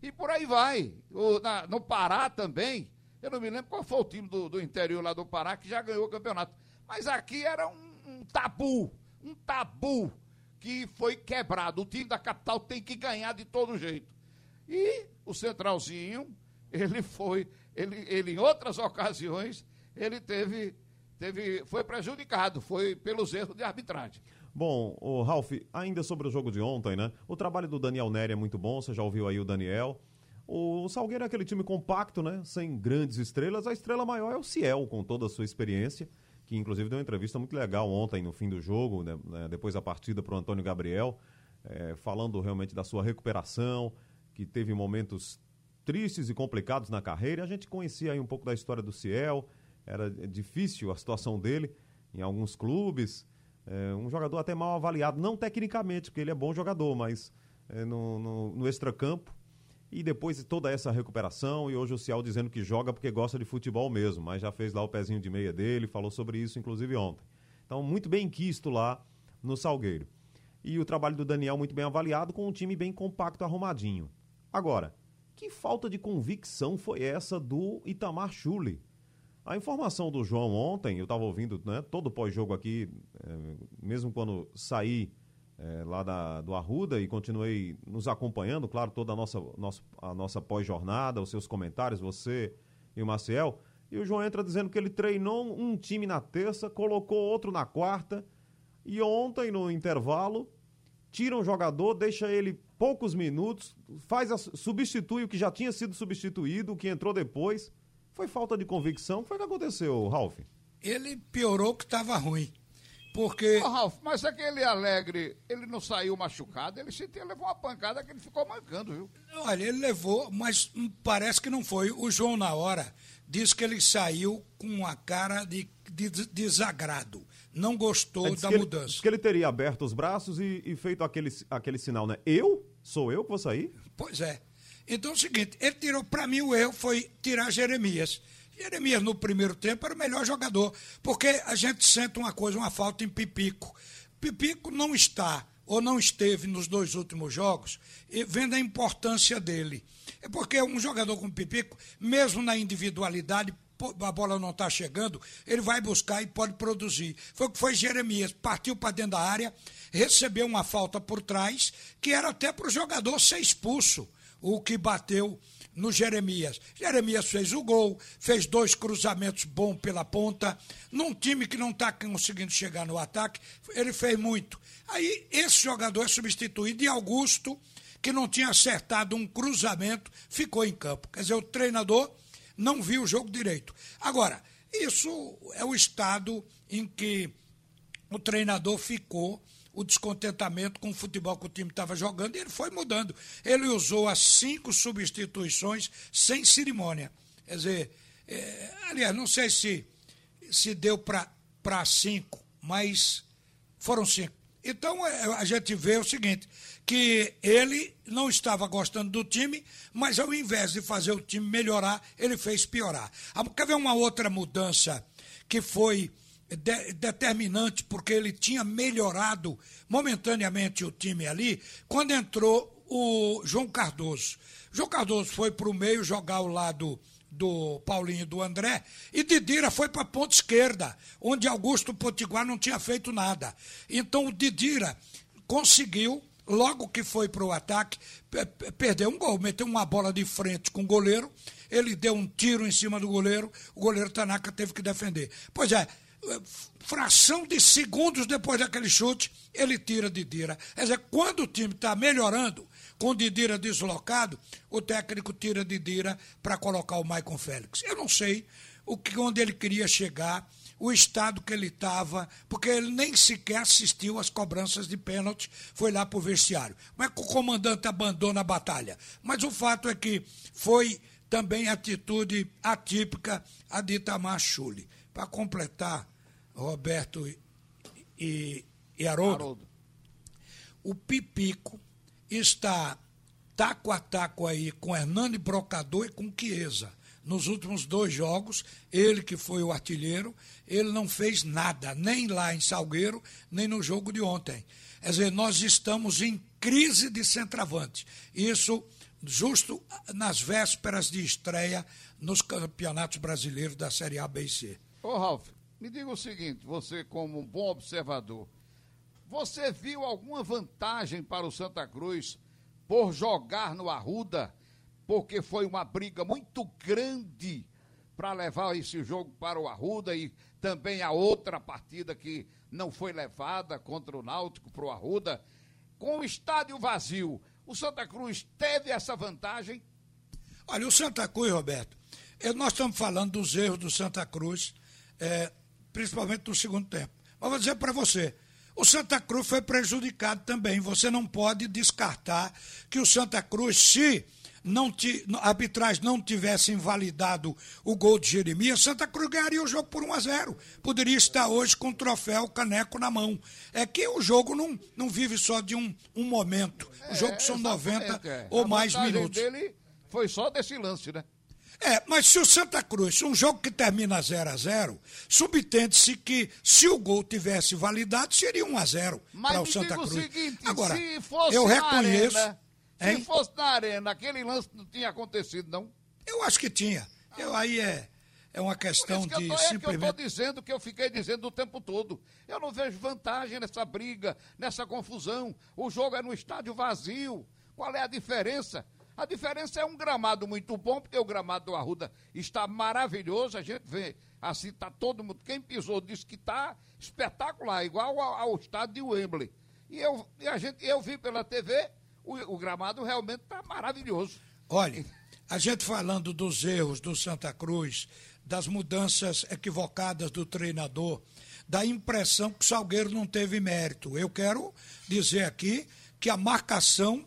C: E por aí vai. O, na, no Pará também. Eu não me lembro qual foi o time do, do interior lá do Pará que já ganhou o campeonato. Mas aqui era um, um tabu. Um tabu que foi quebrado. O time da capital tem que ganhar de todo jeito. E o Centralzinho, ele foi, ele, ele em outras ocasiões, ele teve, teve, foi prejudicado, foi pelos erros de arbitragem.
O: Bom, o Ralf, ainda sobre o jogo de ontem, né? O trabalho do Daniel Nery é muito bom, você já ouviu aí o Daniel. O Salgueiro é aquele time compacto, né? Sem grandes estrelas. A estrela maior é o Ciel, com toda a sua experiência que inclusive deu uma entrevista muito legal ontem no fim do jogo, né, né depois da partida para o Antônio Gabriel, é, falando realmente da sua recuperação, que teve momentos tristes e complicados na carreira. A gente conhecia aí um pouco da história do Ciel, era difícil a situação dele em alguns clubes. É, um jogador até mal avaliado, não tecnicamente, porque ele é bom jogador, mas é, no, no, no extracampo. E depois toda essa recuperação, e hoje o Ciel dizendo que joga porque gosta de futebol mesmo, mas já fez lá o pezinho de meia dele, falou sobre isso inclusive ontem. Então, muito bem quisto lá no Salgueiro. E o trabalho do Daniel muito bem avaliado, com um time bem compacto, arrumadinho. Agora, que falta de convicção foi essa do Itamar Chuli? A informação do João ontem, eu estava ouvindo né, todo pós-jogo aqui, é, mesmo quando saí é, lá da, do Arruda e continuei nos acompanhando, claro, toda a nossa, nossa, nossa pós-jornada, os seus comentários, você e o Maciel. E o João entra dizendo que ele treinou um time na terça, colocou outro na quarta, e ontem, no intervalo, tira um jogador, deixa ele poucos minutos, faz a, substitui o que já tinha sido substituído, o que entrou depois. Foi falta de convicção? O que foi que aconteceu, Ralf?
P: Ele piorou que estava ruim. Porque.
C: Oh, Ralf, mas aquele alegre, ele não saiu machucado, ele sentiu, levou uma pancada que ele ficou mancando, viu?
P: Olha, ele levou, mas parece que não foi. O João, na hora, disse que ele saiu com uma cara de, de desagrado. Não gostou da
O: que
P: mudança.
O: Ele, que ele teria aberto os braços e, e feito aquele, aquele sinal, né? Eu? Sou eu que vou sair?
P: Pois é. Então é o seguinte, ele tirou, para mim o erro foi tirar Jeremias. Jeremias no primeiro tempo era o melhor jogador, porque a gente sente uma coisa, uma falta em Pipico. Pipico não está ou não esteve nos dois últimos jogos, e vendo a importância dele. É porque um jogador como Pipico, mesmo na individualidade, a bola não está chegando, ele vai buscar e pode produzir. Foi o que foi Jeremias, partiu para dentro da área, recebeu uma falta por trás, que era até para o jogador ser expulso o que bateu no Jeremias. Jeremias fez o gol, fez dois cruzamentos bons pela ponta. Num time que não está conseguindo chegar no ataque, ele fez muito. Aí esse jogador é substituído e Augusto, que não tinha acertado um cruzamento, ficou em campo. Quer dizer, o treinador não viu o jogo direito. Agora, isso é o estado em que o treinador ficou o descontentamento com o futebol que o time estava jogando e ele foi mudando. Ele usou as cinco substituições sem cerimônia. Quer dizer, é, aliás, não sei se, se deu para cinco, mas foram cinco. Então é, a gente vê o seguinte, que ele não estava gostando do time, mas ao invés de fazer o time melhorar, ele fez piorar. Quer ver uma outra mudança que foi de, determinante, porque ele tinha melhorado momentaneamente o time ali, quando entrou o João Cardoso. João Cardoso foi para o meio jogar ao lado do Paulinho e do André, e Didira foi para a ponta esquerda, onde Augusto Potiguar não tinha feito nada. Então o Didira conseguiu, logo que foi para o ataque, perdeu um gol, meteu uma bola de frente com o goleiro, ele deu um tiro em cima do goleiro, o goleiro Tanaka teve que defender. Pois é, fração de segundos depois daquele chute, ele tira Didira. Quer dizer, quando o time está melhorando, com Didira deslocado, o técnico tira Didira para colocar o Maicon Félix. Eu não sei o que, onde ele queria chegar, o estado que ele estava, porque ele nem sequer assistiu às cobranças de pênalti, foi lá para o vestiário. É que o comandante abandona a batalha? Mas o fato é que foi também atitude atípica a de Itamar. Para completar, Roberto e, e Haroldo, Haroldo, o Pipico está taco a taco aí com Hernani Brocador e com Chiesa. Nos últimos dois jogos, ele que foi o artilheiro, ele não fez nada, nem lá em Salgueiro, nem no jogo de ontem. Quer dizer, nós estamos em crise de centroavante. Isso justo nas vésperas de estreia nos campeonatos brasileiros da Série A, B e C.
C: Ô, Ralf, me diga o seguinte, você como um bom observador, você viu alguma vantagem para o Santa Cruz por jogar no Arruda? Porque foi uma briga muito grande para levar esse jogo para o Arruda e também a outra partida que não foi levada contra o Náutico para o Arruda. Com o estádio vazio, o Santa Cruz teve essa vantagem?
P: Olha, o Santa Cruz, Roberto, nós estamos falando dos erros do Santa Cruz. É, principalmente no segundo tempo. Mas vou dizer para você, o Santa Cruz foi prejudicado também. Você não pode descartar que o Santa Cruz, se não ti, a arbitragem não tivesse invalidado o gol de Jeremias, Santa Cruz ganharia o jogo por 1 a 0. Poderia estar hoje com o troféu caneco na mão. É que o jogo não, não vive só de um, um momento. O é, jogo são 90 é. ou a mais minutos.
C: dele foi só desse lance, né?
P: É, mas se o Santa Cruz, um jogo que termina 0 a 0 subtende-se que se o gol tivesse validado, seria 1 a 0 para o Santa Cruz. O seguinte, Agora, eu reconheço.
C: Arena, se fosse na arena, aquele lance não tinha acontecido, não?
P: Eu acho que tinha. Eu, aí é, é uma questão que de
C: tô,
P: simplesmente... É
C: que eu estou dizendo que eu fiquei dizendo o tempo todo. Eu não vejo vantagem nessa briga, nessa confusão. O jogo é no estádio vazio. Qual é a diferença? A diferença é um gramado muito bom, porque o gramado do Arruda está maravilhoso. A gente vê, assim, está todo mundo. Quem pisou disse que está espetacular, igual ao, ao estádio de Wembley. E eu, e a gente, eu vi pela TV, o, o gramado realmente está maravilhoso.
P: Olha, a gente falando dos erros do Santa Cruz, das mudanças equivocadas do treinador, da impressão que o Salgueiro não teve mérito. Eu quero dizer aqui que a marcação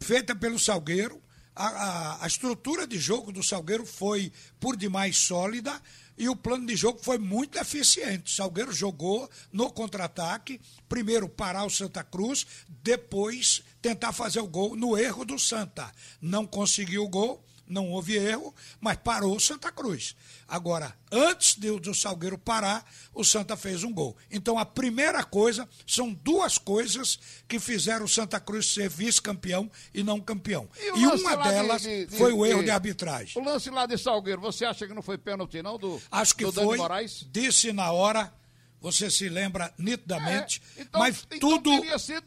P: feita pelo Salgueiro a, a, a, estrutura de jogo do Salgueiro foi por demais sólida e o plano de jogo foi muito eficiente. O Salgueiro jogou no contra-ataque, primeiro parar o Santa Cruz, depois tentar fazer o gol no erro do Santa. Não conseguiu o gol, não houve erro, mas parou o Santa Cruz. Agora, antes de, do Salgueiro parar, o Santa fez um gol. Então, a primeira coisa, são duas coisas que fizeram o Santa Cruz ser vice-campeão e não campeão. E, e uma delas de, de, foi o erro de, arbitragem.
C: O lance lá de Salgueiro, você acha que não foi pênalti, não? Do,
P: Acho que
C: do
P: foi.
C: Moraes?
P: Disse na hora, você se lembra nitidamente, é, então, mas então tudo,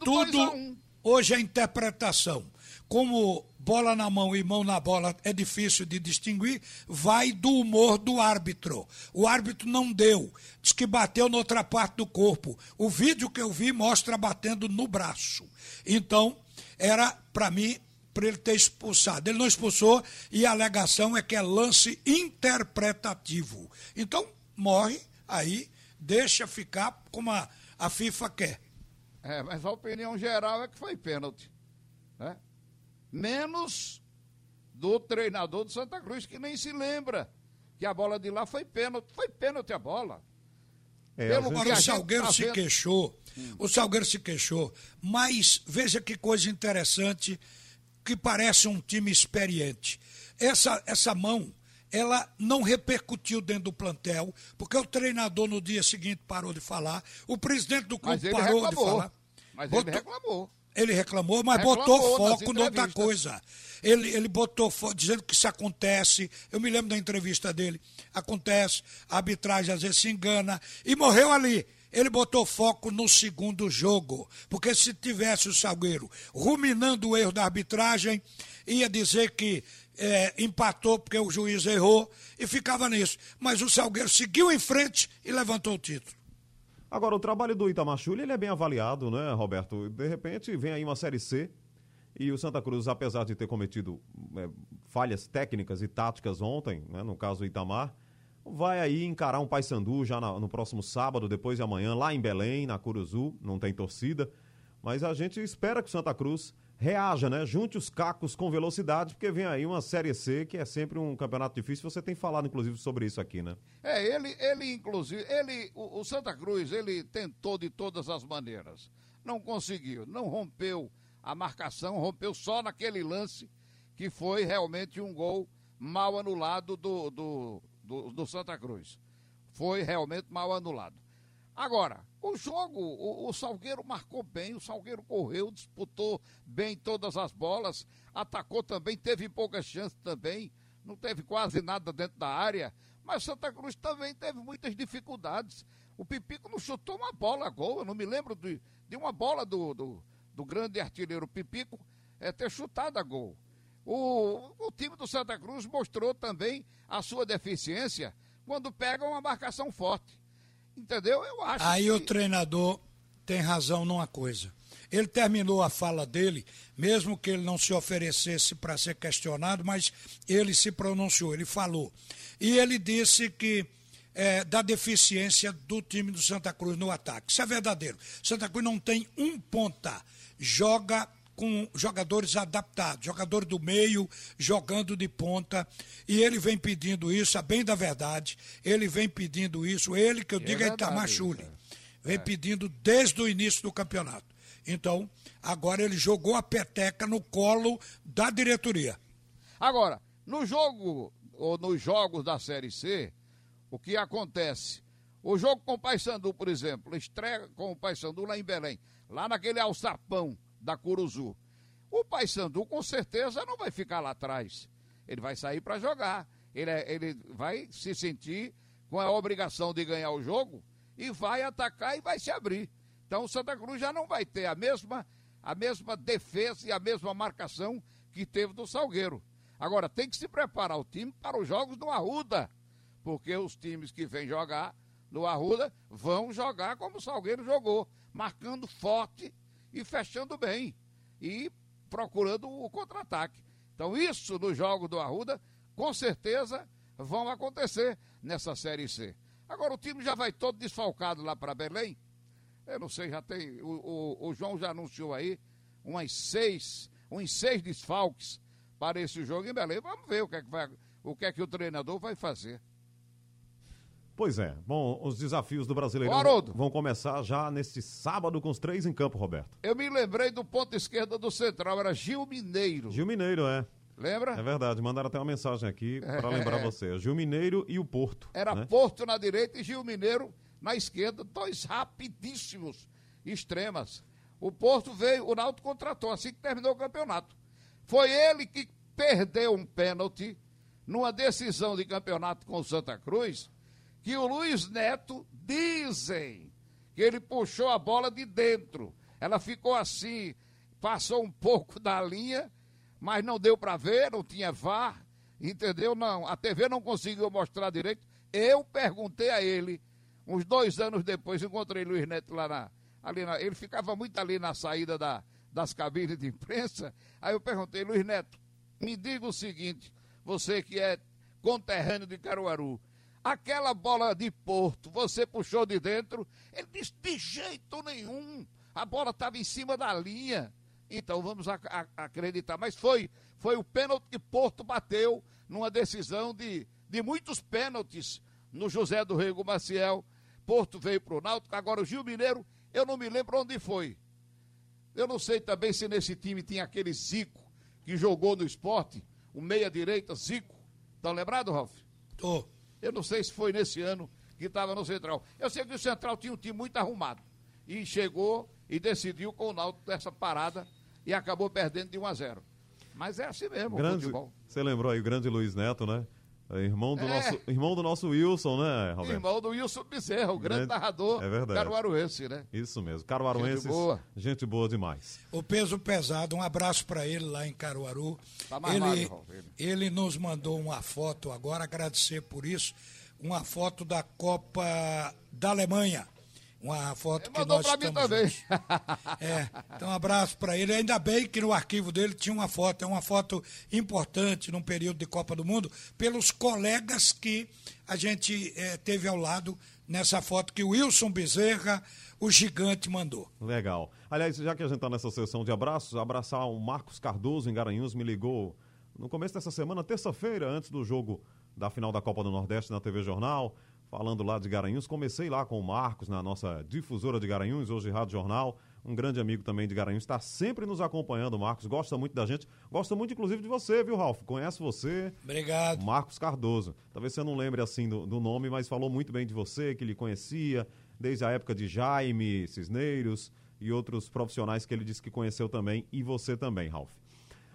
P: tudo um. hoje é interpretação. Como bola na mão e mão na bola é difícil de distinguir, vai do humor do árbitro. O árbitro não deu, diz que bateu noutra parte do corpo. O vídeo que eu vi mostra batendo no braço. Então, era, para mim, para ele ter expulsado. Ele não expulsou e a alegação é que é lance interpretativo. Então, morre aí, deixa ficar como a, a FIFA quer.
C: É, mas a opinião geral é que foi pênalti. Né? Menos do treinador do Santa Cruz, que nem se lembra que a bola de lá foi pênalti. Foi pênalti a bola.
P: É, Pelo que o Salgueiro tá se queixou, hum. o Salgueiro se queixou, mas veja que coisa interessante, que parece um time experiente. Essa, essa mão, ela não repercutiu dentro do plantel, porque o treinador no dia seguinte parou de falar, o presidente do clube parou reclamou, de falar.
C: Mas botou, ele reclamou.
P: Ele reclamou, mas reclamou botou foco noutra coisa. Ele, ele botou foco, dizendo que isso acontece. Eu me lembro da entrevista dele. Acontece, a arbitragem às vezes se engana. E morreu ali. Ele botou foco no segundo jogo. Porque se tivesse o Salgueiro ruminando o erro da arbitragem, ia dizer que é, empatou porque o juiz errou e ficava nisso. Mas o Salgueiro seguiu em frente e levantou o título.
O: Agora, o trabalho do Itamachule, ele é bem avaliado, né, Roberto? De repente, vem aí uma Série C e o Santa Cruz, apesar de ter cometido é, falhas técnicas e táticas ontem, né, no caso do Itamar, vai aí encarar um Paysandu já na, no próximo sábado, depois de amanhã, lá em Belém, na Curuzu, não tem torcida, mas a gente espera que o Santa Cruz reaja, né? Junte os cacos com velocidade, porque vem aí uma Série C, que é sempre um campeonato difícil. Você tem falado, inclusive, sobre isso aqui, né?
C: É, ele, ele inclusive, ele, o, o Santa Cruz, ele tentou de todas as maneiras. Não conseguiu, não rompeu a marcação, rompeu só naquele lance que foi realmente um gol mal anulado do, do, do, do Santa Cruz. Foi realmente mal anulado. Agora, o jogo, o, o, Salgueiro marcou bem, o Salgueiro correu, disputou bem todas as bolas, atacou também, teve poucas chances também, não teve quase nada dentro da área, mas Santa Cruz também teve muitas dificuldades. O Pipico não chutou uma bola a gol, eu não me lembro de, de uma bola do, do, do grande artilheiro Pipico é, ter chutado a gol. O, o time do Santa Cruz mostrou também a sua deficiência quando pega uma marcação forte. Entendeu? Eu acho.
P: Aí que... o treinador tem razão numa coisa. Ele terminou a fala dele, mesmo que ele não se oferecesse para ser questionado, mas ele se pronunciou, ele falou. E ele disse que é, da deficiência do time do Santa Cruz no ataque. Isso é verdadeiro. Santa Cruz não tem um ponta. Joga com jogadores adaptados, jogador do meio jogando de ponta, e ele vem pedindo isso, a bem da verdade, ele vem pedindo isso, ele que eu digo é, é Itamar Chuli, vem é. pedindo desde o início do campeonato. Então, agora ele jogou a peteca no colo da diretoria.
C: Agora, no jogo, ou nos jogos da Série C, o que acontece? O jogo com o Paysandu, por exemplo, estreia com o Paysandu lá em Belém, lá naquele alçapão, da Curuzu. O Paysandu com certeza não vai ficar lá atrás. Ele vai sair para jogar. Ele, é, ele vai se sentir com a obrigação de ganhar o jogo e vai atacar e vai se abrir. Então o Santa Cruz já não vai ter a mesma, a mesma defesa e a mesma marcação que teve do Salgueiro. Agora tem que se preparar o time para os jogos do Arruda, porque os times que vêm jogar no Arruda vão jogar como o Salgueiro jogou, marcando forte e fechando bem e procurando o contra-ataque. Então, isso no jogo do Arruda, com certeza vão acontecer nessa Série C. Agora, o time já vai todo desfalcado lá para Belém. Eu não sei, já tem. O, o, o, João já anunciou aí umas seis, uns seis desfalques para esse jogo em Belém. Vamos ver o que é que, vai, o, que, é que o treinador vai fazer.
O: Pois é. Bom, os desafios do Brasileirão vão começar já neste sábado com os três em campo, Roberto.
C: Eu me lembrei do ponto esquerda do Central, era Gil Mineiro.
O: Gil Mineiro, é.
C: Lembra?
O: É verdade, mandaram até uma mensagem aqui para lembrar você. Gil Mineiro e o Porto.
C: Era
O: né?
C: Porto na direita e Gil Mineiro na esquerda, dois rapidíssimos extremas. O Porto veio, o Náutico contratou assim que terminou o campeonato. Foi ele que perdeu um pênalti numa decisão de campeonato com o Santa Cruz que o Luiz Neto dizem que ele puxou a bola de dentro. Ela ficou assim, passou um pouco da linha, mas não deu para ver, não tinha VAR, entendeu? Não, a TV não conseguiu mostrar direito. Eu perguntei a ele, uns dois anos depois, encontrei Luiz Neto lá na, ali na, ele ficava muito ali na saída da, das cabines de imprensa. Aí eu perguntei, Luiz Neto, me diga o seguinte, você que é conterrâneo de Caruaru, aquela bola de Porto, você puxou de dentro. Ele disse: de jeito nenhum. A bola estava em cima da linha. Então vamos acreditar. Mas foi, foi o pênalti que Porto bateu numa decisão de, de muitos pênaltis no José do Rego Maciel. Porto veio para o Náutico. Agora o Gil Mineiro, eu não me lembro onde foi. Eu não sei também se nesse time tinha aquele Zico que jogou no esporte, o meia-direita Zico. Estão lembrado, Ralf?
P: Tô.
C: Eu não sei se foi nesse ano que estava no Central. Eu sei que o Central tinha um time muito arrumado. E chegou e decidiu com o Náutico dessa parada e acabou perdendo de 1 a 0. Mas é assim mesmo
O: grande, o futebol. Você lembrou aí o grande Luiz Neto, né? É irmão do, é. nosso, irmão do nosso Wilson, né, Roberto?
C: Irmão do Wilson Bezerra, o grande, grande narrador é verdade. caruaruense, né?
O: Isso mesmo, caruaruense. Gente boa. Gente boa demais.
P: O peso pesado, um abraço para ele lá em Caruaru. Tá ele, magro, ele nos mandou uma foto agora, agradecer por isso, uma foto da Copa da Alemanha. Uma foto que nós pra mim também. É, então um abraço para ele. Ainda bem que no arquivo dele tinha uma foto, é uma foto importante num período de Copa do Mundo, pelos colegas que a gente é, teve ao lado nessa foto que o Wilson Bezerra, o gigante, mandou.
O: Legal. Aliás, já que a gente está nessa sessão de abraços, abraçar o Marcos Cardoso em Garanhuns, me ligou no começo dessa semana, terça-feira, antes do jogo da final da Copa do Nordeste na TV Jornal falando lá de Garanhuns. Comecei lá com o Marcos, na nossa difusora de Garanhuns, hoje Rádio Jornal. Um grande amigo também de Garanhuns, está sempre nos acompanhando, Marcos. Gosta muito da gente, gosta muito inclusive de você, viu, Ralf? Conhece você.
P: Obrigado.
O: Marcos Cardoso. Talvez você não lembre assim do, do nome, mas falou muito bem de você, que lhe conhecia, desde a época de Jaime Cisneiros e outros profissionais que ele disse que conheceu também, e você também, Ralf.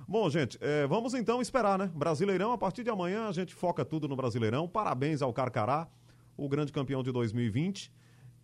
O: Bom, gente, é, vamos então esperar, né? Brasileirão, a partir de amanhã a gente foca tudo no Brasileirão. Parabéns ao Carcará o grande campeão de 2020,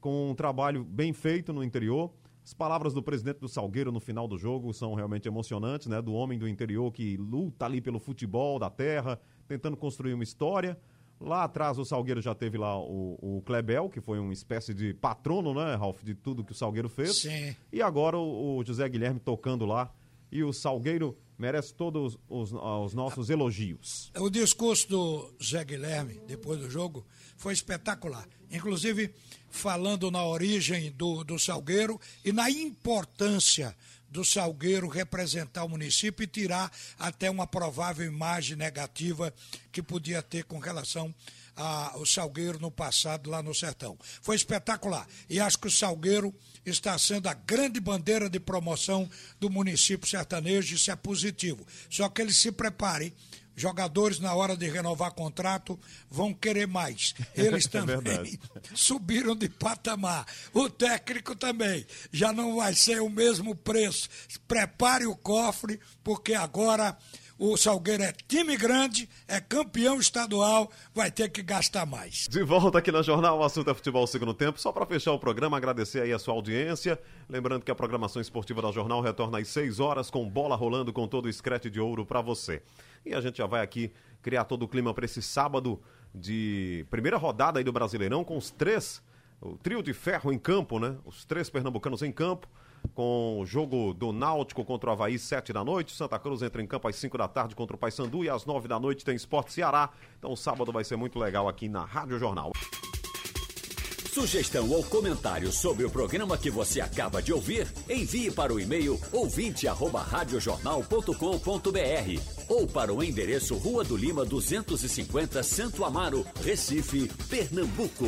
O: com um trabalho bem feito no interior. As palavras do presidente do Salgueiro no final do jogo são realmente emocionantes, né? Do homem do interior que luta ali pelo futebol da terra, tentando construir uma história. Lá atrás o Salgueiro já teve lá o, o Klebel, que foi uma espécie de patrono, né, Ralf, de tudo que o Salgueiro fez.
P: Sim.
O: E agora o, o José Guilherme tocando lá e o Salgueiro merece todos os, os nossos elogios.
P: O discurso do Zé Guilherme, depois do jogo, foi espetacular. Inclusive, falando na origem do, do Salgueiro e na importância do Salgueiro representar o município e tirar até uma provável imagem negativa que podia ter com relação ao Salgueiro no passado lá no Sertão. Foi espetacular. E acho que o Salgueiro está sendo a grande bandeira de promoção do município sertanejo, isso é positivo. Só que eles se preparem jogadores na hora de renovar contrato vão querer mais. Eles é também é subiram de patamar. O técnico também já não vai ser o mesmo preço. Prepare o cofre porque agora o Salgueiro é time grande, é campeão estadual, vai ter que gastar mais.
O: De volta aqui na Jornal, o assunto é futebol segundo tempo. Só para fechar o programa, agradecer aí a sua audiência. Lembrando que a programação esportiva da Jornal retorna às 6 horas com bola rolando com todo o escrete de ouro para você. E a gente já vai aqui criar todo o clima para esse sábado de primeira rodada aí do Brasileirão com os três, o trio de ferro em campo, né? Os três pernambucanos em campo com o jogo do Náutico contra o Havaí, 7 da noite. Santa Cruz entra em campo às 5 da tarde contra o Paysandu e às 9 da noite tem Esporte Ceará. Então sábado vai ser muito legal aqui na Rádio Jornal.
A: Sugestão ou comentário sobre o programa que você acaba de ouvir, envie para o e-mail ouvinte@radiojornal.com.br ou para o endereço Rua do Lima 250, Santo Amaro, Recife, Pernambuco.